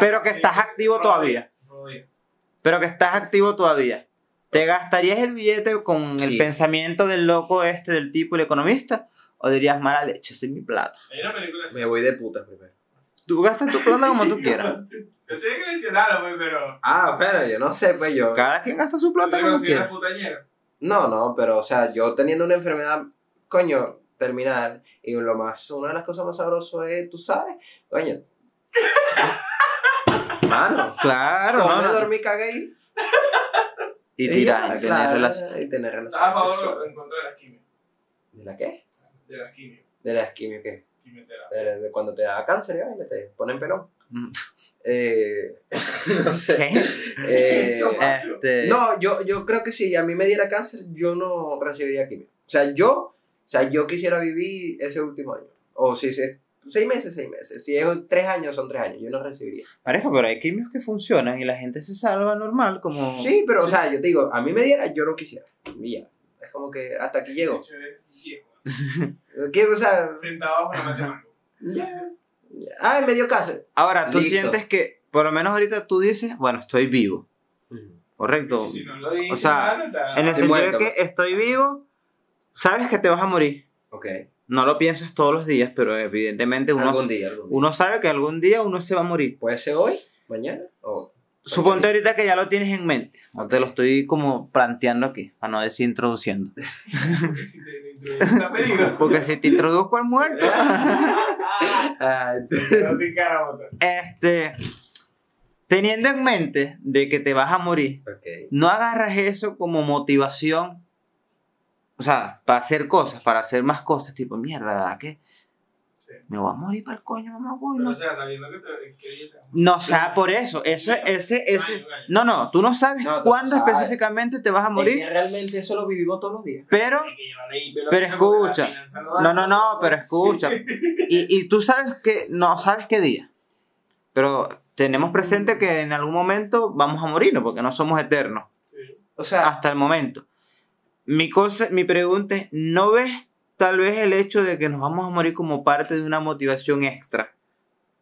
Pero que estás activo todavía. pero que estás activo todavía. ¿Te gastarías el billete con el
Sí.
pensamiento del loco este, del tipo, el economista? ¿O dirías mala leche, esa es mi plata?
Hay una película así.
Me voy de puta primero.
Tú gastas tu plata como tú quieras.
Yo sé que mencionarlo, pues, pero.
Ah, bueno, yo no sé, pues yo.
Cada quien gasta su
¿Tú
plata como quiera.
No, no, pero o sea, yo teniendo una enfermedad, coño, terminal, y lo más, una de las cosas más sabrosas es, tú sabes, coño. Mano,
Claro, no,
comer,
no.
dormir, cagué y.
Y tirar, y tener
claro,
relación.
Y tener
¿Estás a
relaciones
favor en contra de las quimios?
¿De la qué?
De las quimios.
De la quimio, ¿qué?
Quimioterapia.
De, de cuando te da cáncer, ya, y te ponen pelón.
Mm.
Eh, no sé.
¿Qué?
Eh.
Este,
No, yo, yo creo que si a mí me diera cáncer, yo no recibiría quimio. O sea, yo, sea, yo quisiera vivir ese último año. O si es seis meses, seis meses. Si es tres años, son tres años. Yo no recibiría.
Pareja, pero hay quimios que funcionan y la gente se salva normal, como...
Sí, pero, o sea, yo te digo, a mí me diera, yo no quisiera. Y ya. Es como que hasta aquí llego. ¿Qué? O sea,
Sentado bajo la
ya. ya. Ah, me dio cáncer.
Ahora, tú
Listo.
sientes que, por lo menos ahorita tú dices, bueno, estoy vivo, ¿correcto?
Si no lo dice,
O sea,
mano, está-
En el sentido de que estoy vivo, sabes que te vas a morir.
Ok.
No lo piensas todos los días, pero evidentemente uno,
algún día, algún día.
uno sabe que algún día uno se va a morir.
Puede ser hoy, mañana o.
Suponte ahorita que ya lo tienes en mente. O te lo estoy como planteando aquí, para no decir introduciendo.
Porque si te peligroso.
Porque si te introduzco al muerto.
Ah,
este. Teniendo en mente de que te vas a morir, no agarras eso como motivación. O sea, para hacer cosas, para hacer más cosas, tipo, mierda, ¿verdad? que
Sí.
Me voy a morir para el coño, mamá, güey.
Pero,
No,
o sea, sabiendo que te. Que te
no sabes por eso. Eso, ese,
Un
ese.
año, año.
No, no, tú no sabes
No,
cuándo
sabes.
específicamente te vas a
Es
morir,
que realmente eso lo vivimos todos los días.
pero. Pero escucha. No, no, no, pero escucha. Y, y tú sabes que. No sabes qué día. Pero tenemos presente que en algún momento vamos a morirnos, porque no somos eternos.
Sí.
O sea,
Hasta el momento. Mi, cosa, mi pregunta es: ¿no ves tal vez el hecho de que nos vamos a morir como parte de una motivación extra?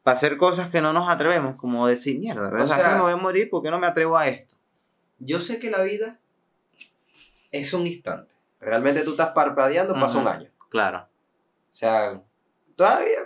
Para hacer cosas que no nos atrevemos, como decir, mierda, ¿verdad?
sea-
que me voy a morir porque no me atrevo a esto?
yo sé que la vida es un instante. Realmente tú estás parpadeando, pasa un año.
Claro.
O sea, todavía.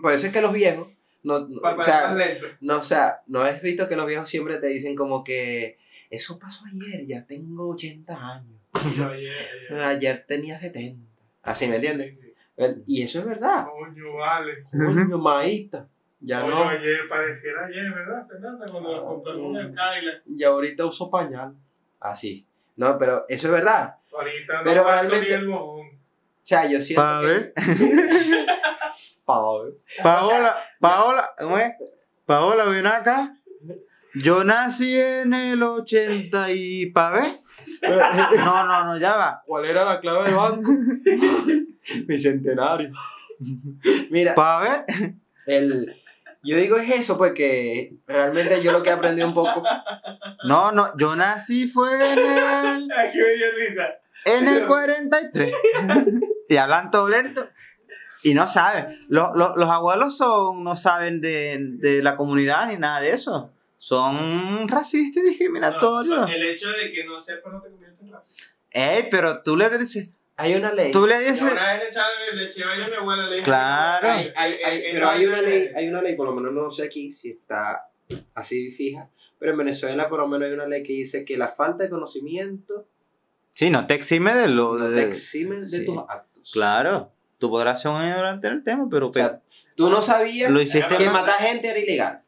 Puede ser que los viejos. No, o sea, no, o sea, no has visto que los viejos siempre te dicen como que. Eso pasó ayer, ya tengo 80 años. Ayer tenía 70. Así, ¿me entiendes?
sí, sí.
Y eso es verdad.
Coño, vale.
Coño, maíta. Ya no.
ayer, pareciera ayer, ¿verdad, Fernanda? Cuando nos compramos el Cadillac.
Y ahorita uso pañal. Así. No, pero eso es verdad.
Ahorita no
Pero realmente-
el mojón.
O sea, yo siento
Pa'
que...
ver.
Pa' ver.
Paola, Paola, ¿cómo es? Paola, ven acá. Yo nací en el 80 y pa' ver. No, no, no, ya va.
¿Cuál era la clave del banco? Bicentenario. Mira,
Pa' ver.
el, yo digo es eso, pues que realmente yo lo que he aprendido un poco.
No, no, yo nací fue en el,
Ay, qué bella risa.
en el 43. Y hablan todo lento. Y no saben. Los, los, los abuelos son, no saben de, de la comunidad ni nada de eso. Son racistas y
No,
discriminatorios.
o sea, el hecho de que no sepa no te convierte en racista.
Ey, pero tú le dices,
Hay una ley.
tú le dices,
una vez le echaba le eché a mi abuela, le dije.
Claro.
Hay- hay- hay-
eh,
pero hay
eh,
una
eh,
ley, hay una ley, por lo menos no sé aquí si está así fija, pero en Venezuela por lo menos hay una ley que dice que la falta de conocimiento
sí, no te exime de lo
no
de,
te exime de
sí.
tus actos.
Claro, tú podrás ser un ignorante del tema, pero
O sea, tú no sabías
lo hiciste
que matar gente era ilegal,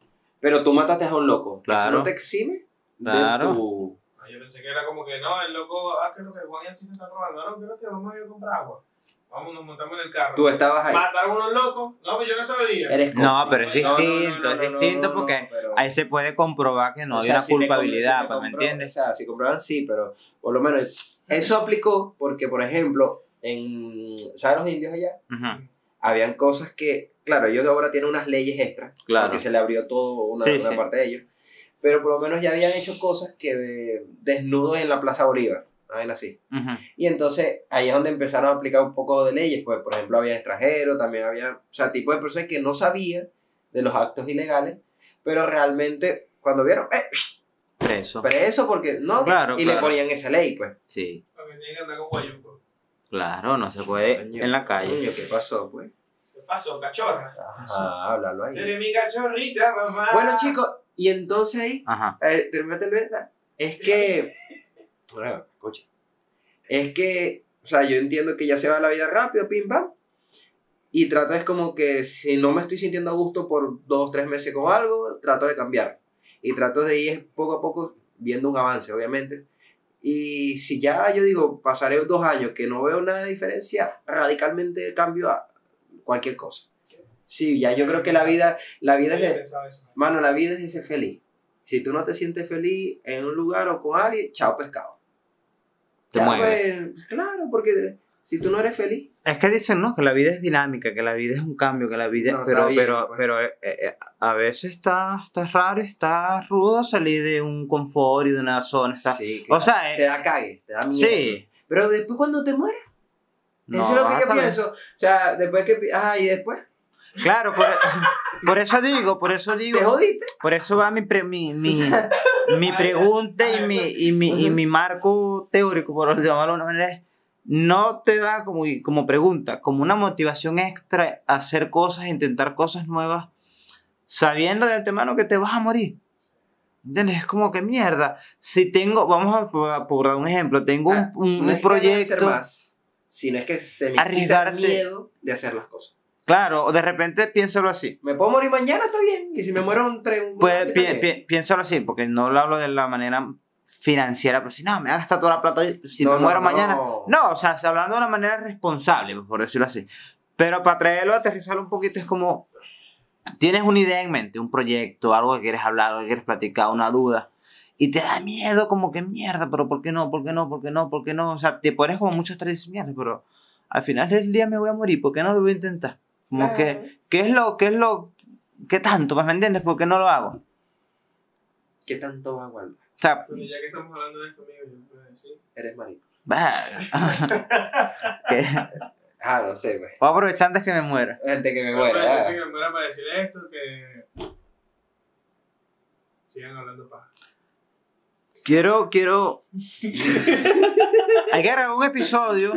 pero tú mataste a un loco. Eso
Claro.
no te exime
Claro.
de tu...
Ah, Yo pensé que era como que no, el loco, ah, que lo que Juan Yancito está robando. No, creo que vamos a ir a comprar agua. Vamos, nos montamos en el carro.
Tú estabas ahí.
Mataron unos locos. No, pues yo no sabía.
Eres
No, pero es
No, no, no,
distinto,
no,
es distinto porque
pero-
ahí se puede comprobar que no
O
hay
sea,
una
si
culpabilidad,
si
pues, ¿me entiendes?
O sea, si comproban sí, pero por lo menos eso aplicó porque, por ejemplo, en, ¿sabes los indios allá? Habían cosas que, claro, ellos ahora tienen unas leyes extras,
Claro.
porque se le abrió todo una,
Sí,
una
sí.
parte de ellos, pero por lo menos ya habían hecho cosas que de- desnudos en la Plaza Bolívar, ¿saben? Así.
ujú.
Y entonces ahí es donde empezaron a aplicar un poco de leyes, pues por ejemplo había extranjeros, también había, o sea, tipo de personas que no sabían de los actos ilegales, pero realmente cuando vieron, eh,
Preso.
preso porque no,
Claro,
y le poner esa ley, pues.
Sí,
que andar con guayuco.
claro, no se puede en la calle.
coño, ¿qué pasó, pues?
¿Qué pasó, cachorra?
Ajá, háblalo ahí.
Eres mi cachorrita, mamá.
Bueno, chicos, y entonces ahí,
Ajá.
eh, termínate el beta, es que, bueno, escucha, es que, o sea, yo entiendo que ya se va la vida rápido, pim pam, y trato es como que si no me estoy sintiendo a gusto por dos, tres meses con algo, trato de cambiar, y trato de ir poco a poco viendo un avance, obviamente, y si ya yo digo, pasaré dos años que no veo nada de diferencia, radicalmente cambio a cualquier cosa. Sí, ya yo creo que la vida, la vida es de. Mano, la vida es de ser feliz. Si tú no te sientes feliz en un lugar o con alguien, chao pescado.
Te
Ya, pues, claro, porque si tú no eres feliz,
Es que dicen, no, que la vida es dinámica, que la vida es un cambio, que la vida
No,
pero,
bien,
pero,
pues.
pero eh, eh, a veces está, está raro, está rudo salir de un confort y de una zona. Está...
sí,
o sea, eh,
te da cague, te da miedo.
sí.
Pero después cuando te mueras,
No,
eso es lo que yo pienso. O sea, después que... Ah, y después,
Claro, por, por eso digo, por eso digo,
te jodiste.
por eso va mi, pre- mi, mi, mi pregunta y mi, y mi, y mi marco teórico, por llamarlo de una manera, no te da como, como pregunta, como una motivación extra a hacer cosas, intentar cosas nuevas, sabiendo de antemano que te vas a morir. ¿Entiendes? Es como que mierda. Si tengo, vamos a por, por dar un ejemplo, tengo un,
Ah,
un
hacer
proyecto.
más, sino es que se me quita el
Arriesgarte.
miedo de hacer las cosas.
Claro, o de repente piénsalo así.
Me puedo morir mañana, está bien. Y si me muero un tren...
Pues pi- pi- piénsalo así, porque no lo hablo de la manera financiera, pero si no, me gasta toda la plata hoy, si
No,
me
no,
muero
no.
mañana. No, o sea, hablando de una manera responsable, por decirlo así. Pero para traerlo, aterrizarlo un poquito, es como, tienes una idea en mente, un proyecto, algo que quieres hablar, algo que quieres platicar, una duda, y te da miedo como que mierda, pero ¿por qué no? ¿Por qué no? ¿Por qué no? ¿Por qué no? O sea, te pones como muchas tradiciones, mierda, pero al final del día me voy a morir, ¿por qué no lo voy a intentar? Como que, ¿qué es lo, qué es lo, qué tanto? Pues, ¿Me entiendes? ¿Por qué no lo hago?
¿Qué tanto guardar?
O sea,
Bueno, ya que estamos hablando de esto, amigo, yo a decir.
Eres marico. Ah, no sé, pues.
Voy a aprovechar antes que me muera.
Gente que me muera.
para decir que me muera para decir esto, que sigan hablando paja.
Quiero, quiero. Hay que grabar un episodio.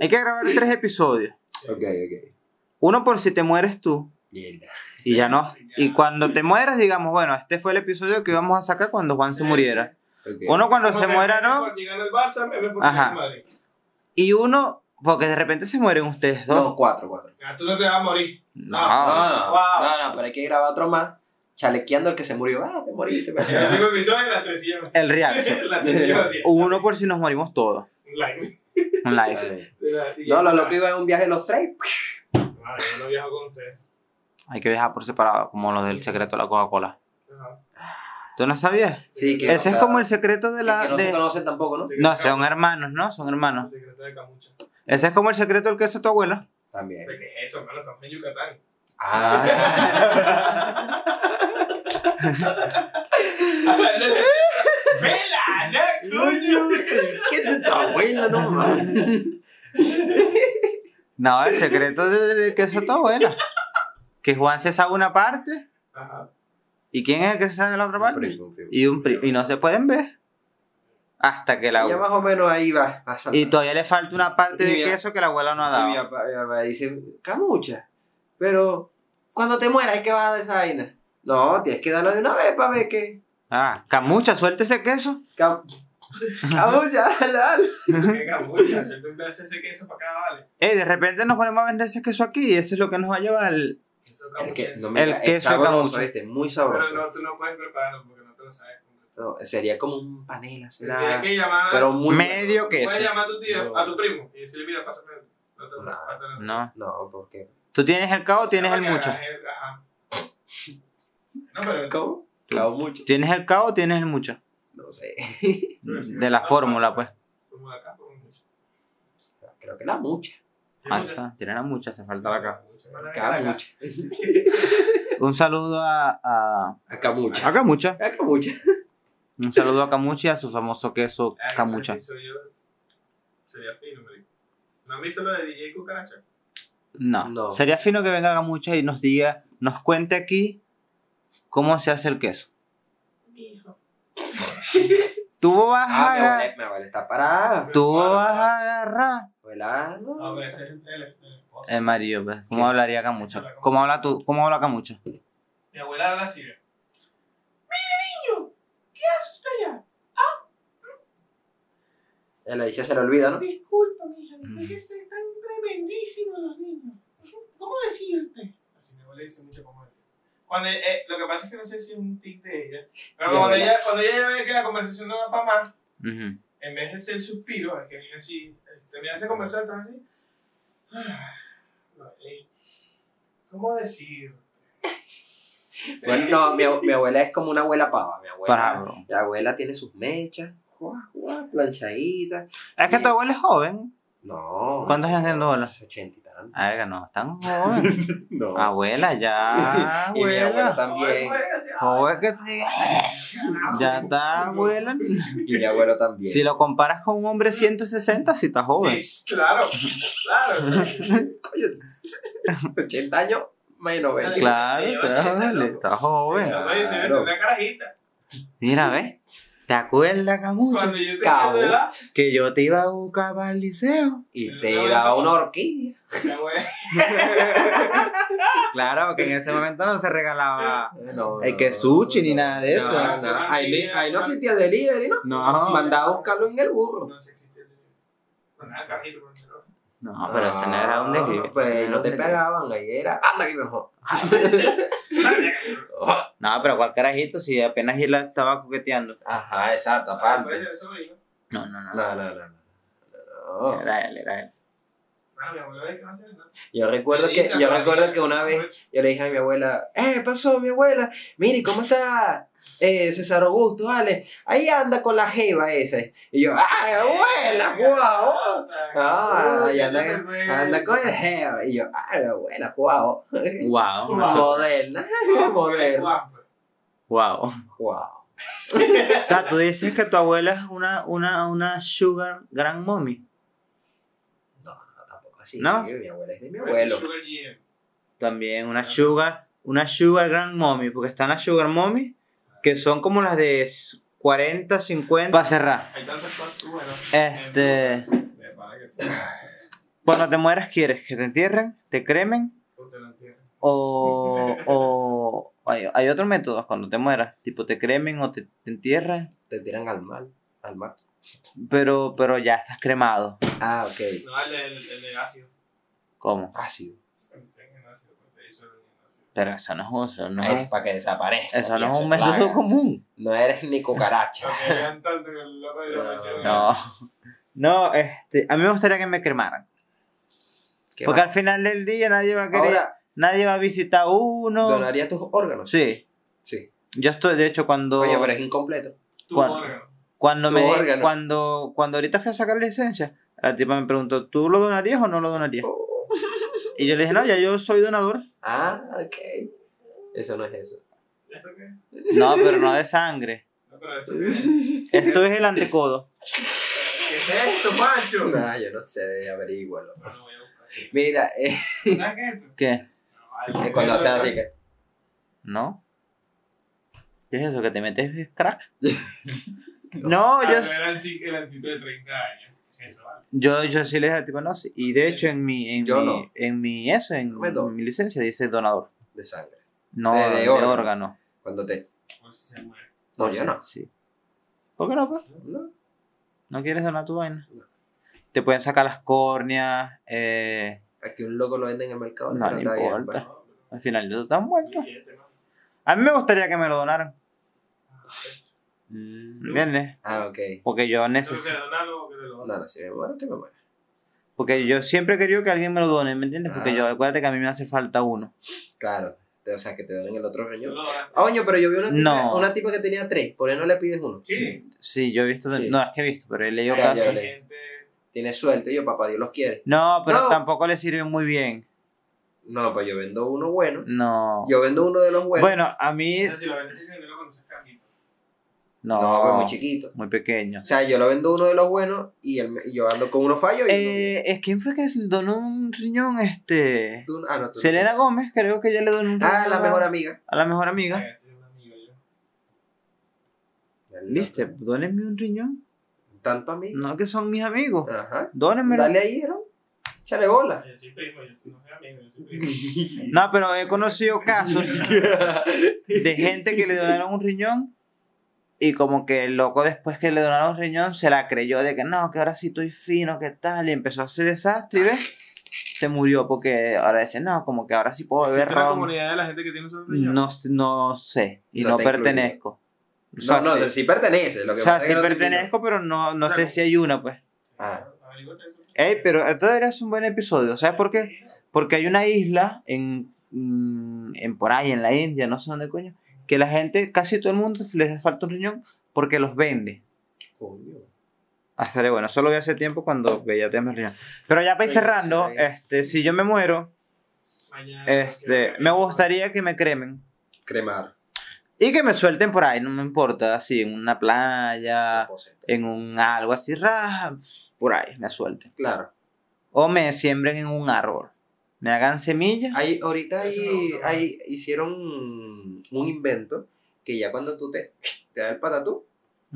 Hay que grabar tres episodios.
Ok, ok.
Uno por si te mueres tú.
Mierda.
Y ya no. Y cuando te mueras, digamos, bueno, este fue el episodio que íbamos a sacar cuando Juan se muriera. Uno cuando se muera, ¿no? Ajá. Y uno Porque de repente se mueren ustedes dos.
No, cuatro, cuatro.
Ah, tú no te vas a morir.
No.
No, no,
Wow.
no, no, pero hay que grabar otro más. Chalequeando el que se murió. Ah, te moriste. me
El último episodio de la tresillas.
El reaction.
La.
Uno por si nos morimos todos.
Un like.
Un live.
De
No, los locos iban en un viaje los tres.
Madre, yo no viajo con ustedes.
Hay que viajar por separado, como lo del secreto de la Coca-Cola.
Ajá.
¿Tú no sabías?
Sí, que
Ese es
o sea,
como el secreto de
que-
la...
Que no
de-
se conocen tampoco, ¿no?
No, son hermanos, ¿no? Son hermanos.
El secreto de Camucha.
Ese es como el secreto del queso de tu abuela.
También.
¿Qué es eso, hermano? Estamos en Yucatán.
Ah.
¡Vela, no, coño!
¿Qué es tu abuela, no mames?
No, el secreto de- del queso de tu abuela. Que Juan se sabe una parte.
Ajá.
¿Y quién es el que se sabe la otra parte?
Primo, primo.
Y, un pri- y no se pueden ver. Hasta que la
Ya más o menos ahí va.
Y todavía le falta una parte
Y
de
mi-
queso que la abuela no ha
Y mi
dado.
papá, mi papá dice, Camucha, pero cuando te mueras, ¿qué vas a dar esa vaina? No, tienes que darla de una vez para ver qué.
Ah, camucha, suelta ese queso.
Cam- Camucha, dale, dale.
¡Qué Camucha! Suelta un pedazo de ese queso para acá, vale.
Eh, de repente nos ponemos a vender ese queso aquí y eso es lo que nos va a llevar el...
El,
Camucha
que,
es-
no, mira,
El
es
queso de
sabroso,
camucha.
¿viste? Muy
Pero
sabroso.
no, tú no puedes prepararlo porque no te lo sabes.
No, sería como un panela, será.
Tienes que llamar
Pero muy
Medio
Puedes
queso.
llamar a tu tío,
No.
a tu primo y decirle, mira, pásame. No.
No.
No,
porque.
¿Tú tienes el cao o tienes el mucho?
Ajá. No, pero.
¿Cómo? Clavo mucho.
¿Tienes el cao o tienes el mucho?
No sé.
De la fórmula, pues.
De acá, como mucho.
Creo que la mucha.
Ahí está, tiene la mucha, te falta la K.
Acá mucha.
Un saludo a, a,
Acá mucha.
a Camucha.
Acá mucha.
Un saludo a Camucha y a su famoso queso
Ah,
Camucha.
Sería fino, marico. ¿No han visto lo de DJ Cucaracha?
No.
No.
Sería fino que venga Camucha y nos diga, nos cuente aquí cómo se hace el queso.
Hijo.
Tú vas
Ah,
a agarrar.
mi abuela está parada.
Tú vas a agarrar.
Abuela,
No,
no.
pero ese es el, el, el esposo.
Eh, Mario, pues, ¿cómo
¿Qué?
hablaría Camucha? ¿Cómo habla tú? ¿Cómo habla Camucha?
Mi abuela habla así. Mire, niño, ¿qué hace usted allá?
A la dicha se le olvida, ¿no?
Disculpa, mija,
Mm.
es tremendísimos los niños. ¿Cómo decirte? Así mi abuela dice mucho cómo decir. Cuando, eh, lo que pasa es que no sé si es un tic de ella. Pero cuando ella, cuando ella ve que la conversación no va para más,
Ujú.
en vez de ser suspiro, que es así, eh, terminaste de conversar, estás así. Ah, no, eh, ¿Cómo decir?
Bueno, no, mi, mi abuela es como una abuela pava. Mi abuela, mi abuela tiene sus mechas, juá, planchaditas.
Es que tu abuela es joven.
No.
¿Cuántos años tiene tu abuela?
Ochenta y tantos.
A ver, no, tan joven.
No.
Abuela, ya,
y mi abuela también.
Joven que te Ya está, abuela.
Y mi abuelo también.
Si lo comparas con un hombre 160, sí está joven.
Sí, claro, claro.
Coño, 80 años menos, ¿ves?
Claro,
Lleva
está,
80,
joven.
Es
Claro.
una carajita.
Mira, ¿ves? ¿Te acuerdas, Camucha?
Cuando yo
Cabo.
Que yo te iba a buscar para el liceo.
Y te daba una horquilla.
Claro, porque en ese momento no se regalaba
No,
el
no,
que sushi ni nada de eso.
No, no, Ahí, no- ahí no existía delivery, ¿no?
No,
Mandaba a buscarlo en el burro.
No sé si existe el- Bueno,
no, pero ese no era un delivery.
Pues no te pegaban, ahí era. Anda aquí mejor.
No, pero cuál carajito si apenas él estaba coqueteando.
Ajá, exacto, aparte.
sobrino.
No, no, no.
No, no, no. no. no.
Era él, era él.
Bueno, mi abuela de.
Yo recuerdo que, yo recuerdo que una vez yo le dije a mi abuela, eh, ¿qué pasó mi abuela? Mire, ¿cómo está eh, César Augusto? Vale, ahí anda con la jeva ese. Y yo, ¡ay, abuela, guau! Ah, y anda, anda con el jeva. Y yo, ¡ay, abuela, guau!
Wow,
Wow.
Moderna, moderna.
wow.
Guau.
O sea, tú dices que tu abuela es una, una, una sugar grand mommy.
No, no, tampoco así.
¿No?
Mi abuela es de mi
Abuelo.
También una sugar, una sugar grand mommy, porque están las sugar mommy que son como las de 40, 50. Para cerrar.
Hay tantas cosas buenas.
Este, cuando te mueras, ¿quieres que te entierren, te cremen o, o hay, hay otros métodos cuando te mueras? Tipo, te cremen o te, te entierran.
Te tiran al mar. Al mar.
pero, pero ya estás cremado.
Ah, ok.
No, el, el, el de ácido.
¿Cómo?
Ácido.
Pues, ácido.
Pero eso no es un, eso no
es
es,
para que desaparezca.
eso no es un
plaga.
método común.
No eres ni cucaracha.
No. No, este, a mí me gustaría que me cremaran.
¿Qué
Porque al final del día nadie va a querer,
Ahora,
nadie va a visitar uno.
¿donarías tus órganos?
Sí,
Sí.
yo estoy, de hecho, cuando,
Oye, pero es incompleto.
Tu
¿Cuál?
órgano.
Cuando me,
órgano.
cuando, cuando ahorita fui a sacar licencia, la tipa me preguntó, ¿tú lo donarías o no lo donarías?
Oh.
Y yo le dije, no, ya yo soy donador.
Ah, ok. Eso no es eso.
¿Esto qué?
No, pero no de sangre.
No, pero esto qué.
Esto es el antecodo.
¿Qué es esto, Pancho?
No, yo no sé, averígualo.
A buscar.
Mira, eh,
¿Sabes qué es eso?
¿Qué?
No,
cuando hacen así que.
¿No? ¿Qué es eso? ¿Que te metes crack? No,
Ah,
yo,
el ci- el ancito de 30 años. ¿Qué es eso, vale?
yo, yo sí le dije al tipo, no, sí. Y de hecho, en mi, en
Yo
mi,
no.
en mi, eso, en, mi licencia dice donador.
De sangre.
No,
De- de
de,
órgano.
órgano.
Cuando te.
Pues se muere.
No, yo no.
Sí. ¿Por qué no, pues?
No.
¿No quieres donar tu vaina?
No.
Te pueden sacar las córneas, eh,
Aquí un loco lo vende en el mercado.
No, no
da bien,
importa.
pues.
Al final ya están muertos. A mí me gustaría que me lo donaran.
Ah,
¿Entiendes?
Ah, ok.
Porque yo necesito.
lo.
No, no, si me muero, que me muero.
Porque yo siempre he querido que alguien me lo done, ¿me entiendes? Porque
Ah.
yo, acuérdate que a mí me hace falta uno.
Claro. O sea, que te donen el otro riñón.
lo.
Ah, Coño, pero yo vi una tipa,
No.
una tipa que tenía tres. ¿Por qué no le pides uno?
Sí.
Sí, yo he visto.
Sí.
No es que he visto, pero he leído
O sea,
casos.
le-. Tiene suerte. Yo, papá, Dios los quiere.
No, pero
No.
tampoco le sirve muy bien.
No, pues yo vendo uno bueno.
No.
Yo vendo uno de los buenos.
Bueno, a mí.
O sea, si lo vendes cuando seas carnito.
No,
No, pues muy chiquito.
muy pequeño.
O sea, yo lo vendo uno de los buenos y, el- y yo ando con uno fallo y
Eh, ¿es quién fue que donó un riñón? Este.
tú- ah, no, tú no
Selena. Gómez, creo que ella le donó un riñón.
Ah, la
a-
mejor amiga.
A la mejor amiga.
Yo.
¿Viste? Dónenme un riñón.
Tanto amigo.
No que son mis amigos.
Ajá.
Dónenmelo.
Dale ahí, ¿no? Échale bola.
Yo soy primo, yo soy- no soy amigo, yo soy primo.
No, pero he conocido casos de gente que le donaron un riñón y como que el loco después que le donaron un riñón se la creyó de que no, que ahora sí estoy fino, que tal, y empezó a hacer desastre y ves, se murió porque ahora dice, no, como que ahora sí puedo beber
¿Existe la
ron.
comunidad de la gente que tiene esos riñones?
No, no sé, y
No
no,
te
pertenezco. O
No,
sea,
no,
sí,
sí pertenece. Lo que
o sea, sí
que no te
pertenezco, pero no, no
O sea,
sé si hay una, pues.
Ah.
Ey, pero esto debería ser un buen episodio, ¿sabes por qué? Porque hay una isla en, mm, en por ahí, en la India, no sé dónde coño, que la gente, casi todo el mundo les falta un riñón porque los vende.
Coño.
Hasta de bueno, eso lo vi hace tiempo cuando veía temas riñón. Pero ya para ir cerrando,
sí.
este, si yo me muero, este, me gustaría que me cremen
Cremar.
y que me suelten por ahí, no me importa, así, en una playa, en un algo así, raja, por ahí, me suelten.
Claro.
O me siembren en un árbol, me hagan semillas.
Hay, ahorita hay, hay- hicieron un, invento que ya cuando tú te, te da el patatú,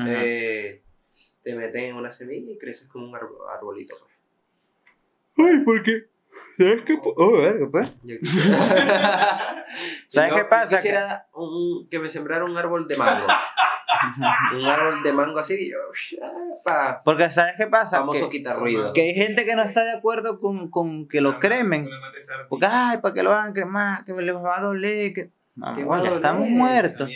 eh, te meten en una semilla y creces como un arbo- arbolito. pues.
Ay, ¿por qué? ¿Sabes qué? Oh, verga, pues. ¿Sabes qué pasa?
Yo quisiera un- que me sembrara un árbol de mango. un árbol de mango así y yo, pa,
Porque ¿sabes qué pasa?
famoso
Que,
quitar ruido.
que hay gente que no está de acuerdo con, con que lo cremen. Porque, ay, para que lo hagan cremar, que me les va a doler. Que... Estamos muertos.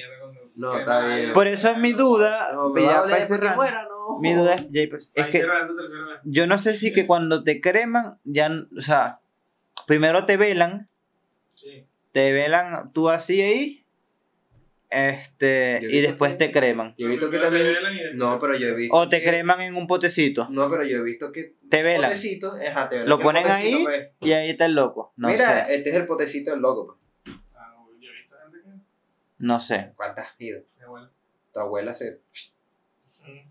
No, está bien.
Por eso es mi duda.
No, me
ya
que muera, no.
Mi duda es, Jay, pues, es que yo no sé si que cuando te creman, ya, o sea, primero te velan,
Sí.
te velan tú así ahí, este, y después
que-
te creman.
Yo he visto que también. No, pero yo he visto.
O te
que-
creman en un potecito,
No, pero yo he visto que.
te velan,
Potecito, ajá, te velan
Lo ponen ahí,
pues.
y ahí está el loco. No
Mira,
sé,
este es el potecito del loco. pues.
Ah, no, yo he visto gente que.
no sé.
¿Cuántas has ido?
Mi abuela.
Tu abuela se.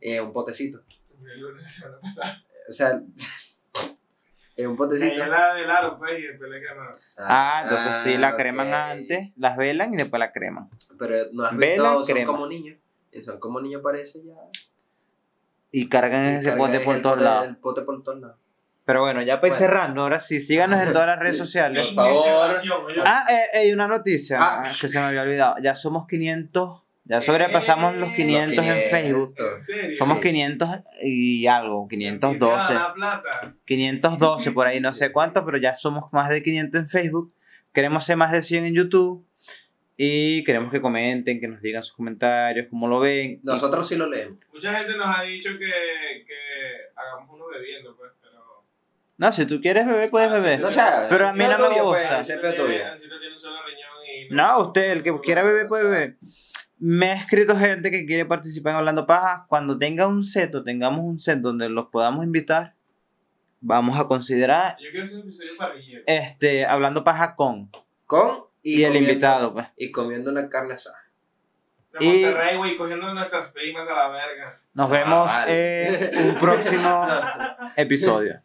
Es un potecito.
La semana pasada.
O sea. Es un potecito.
Ella la velaron, pues, y después le quemaron.
Ah, entonces sí, la
ok.
creman antes, las velan y después la creman.
Pero no has
Velan,
visto, son
crema.
como niños. Y son como niños, parece ya.
Y cargan
Y
ese
cargan
pote por todos lados.
El pote por todos lados.
Pero bueno, ya para ir
Bueno.
cerrando, ahora sí, síganos en todas las redes sociales.
Por favor.
Ah, eh, hay una noticia
Ah.
ah, que se me había olvidado. Ya somos 500 Ya sobrepasamos los
Eh,
500 en Facebook.
¿En serio?
Somos
Sí.
500 y algo,
Y se
512.
gana plata.
512 por ahí, no sé cuánto, pero ya somos más de 500 en Facebook. Queremos ser más de 100 en YouTube. Y queremos que comenten, que nos digan sus comentarios, cómo lo ven.
Nosotros sí lo leemos.
Mucha gente nos ha dicho que, que hagamos uno bebiendo, pues, pero...
No, si tú quieres beber, puedes
Ah, sí,
beber.
No,
O sea,
Pero a mí no me
tuyo,
gusta.
pues.
No, usted, el que quiera beber, puede beber. Me ha escrito gente que quiere participar en Hablando Paja. Cuando tenga un set o tengamos un set donde los podamos invitar, vamos a considerar
Yo quiero hacer un episodio parrillero.
este Hablando Paja con
Con
y, el
comiendo-
invitado, pues.
Y comiendo una carne asada.
De
y-
Monterrey, güey, cogiendo nuestras primas a la verga.
Nos vemos
Ah, vale.
en un próximo episodio.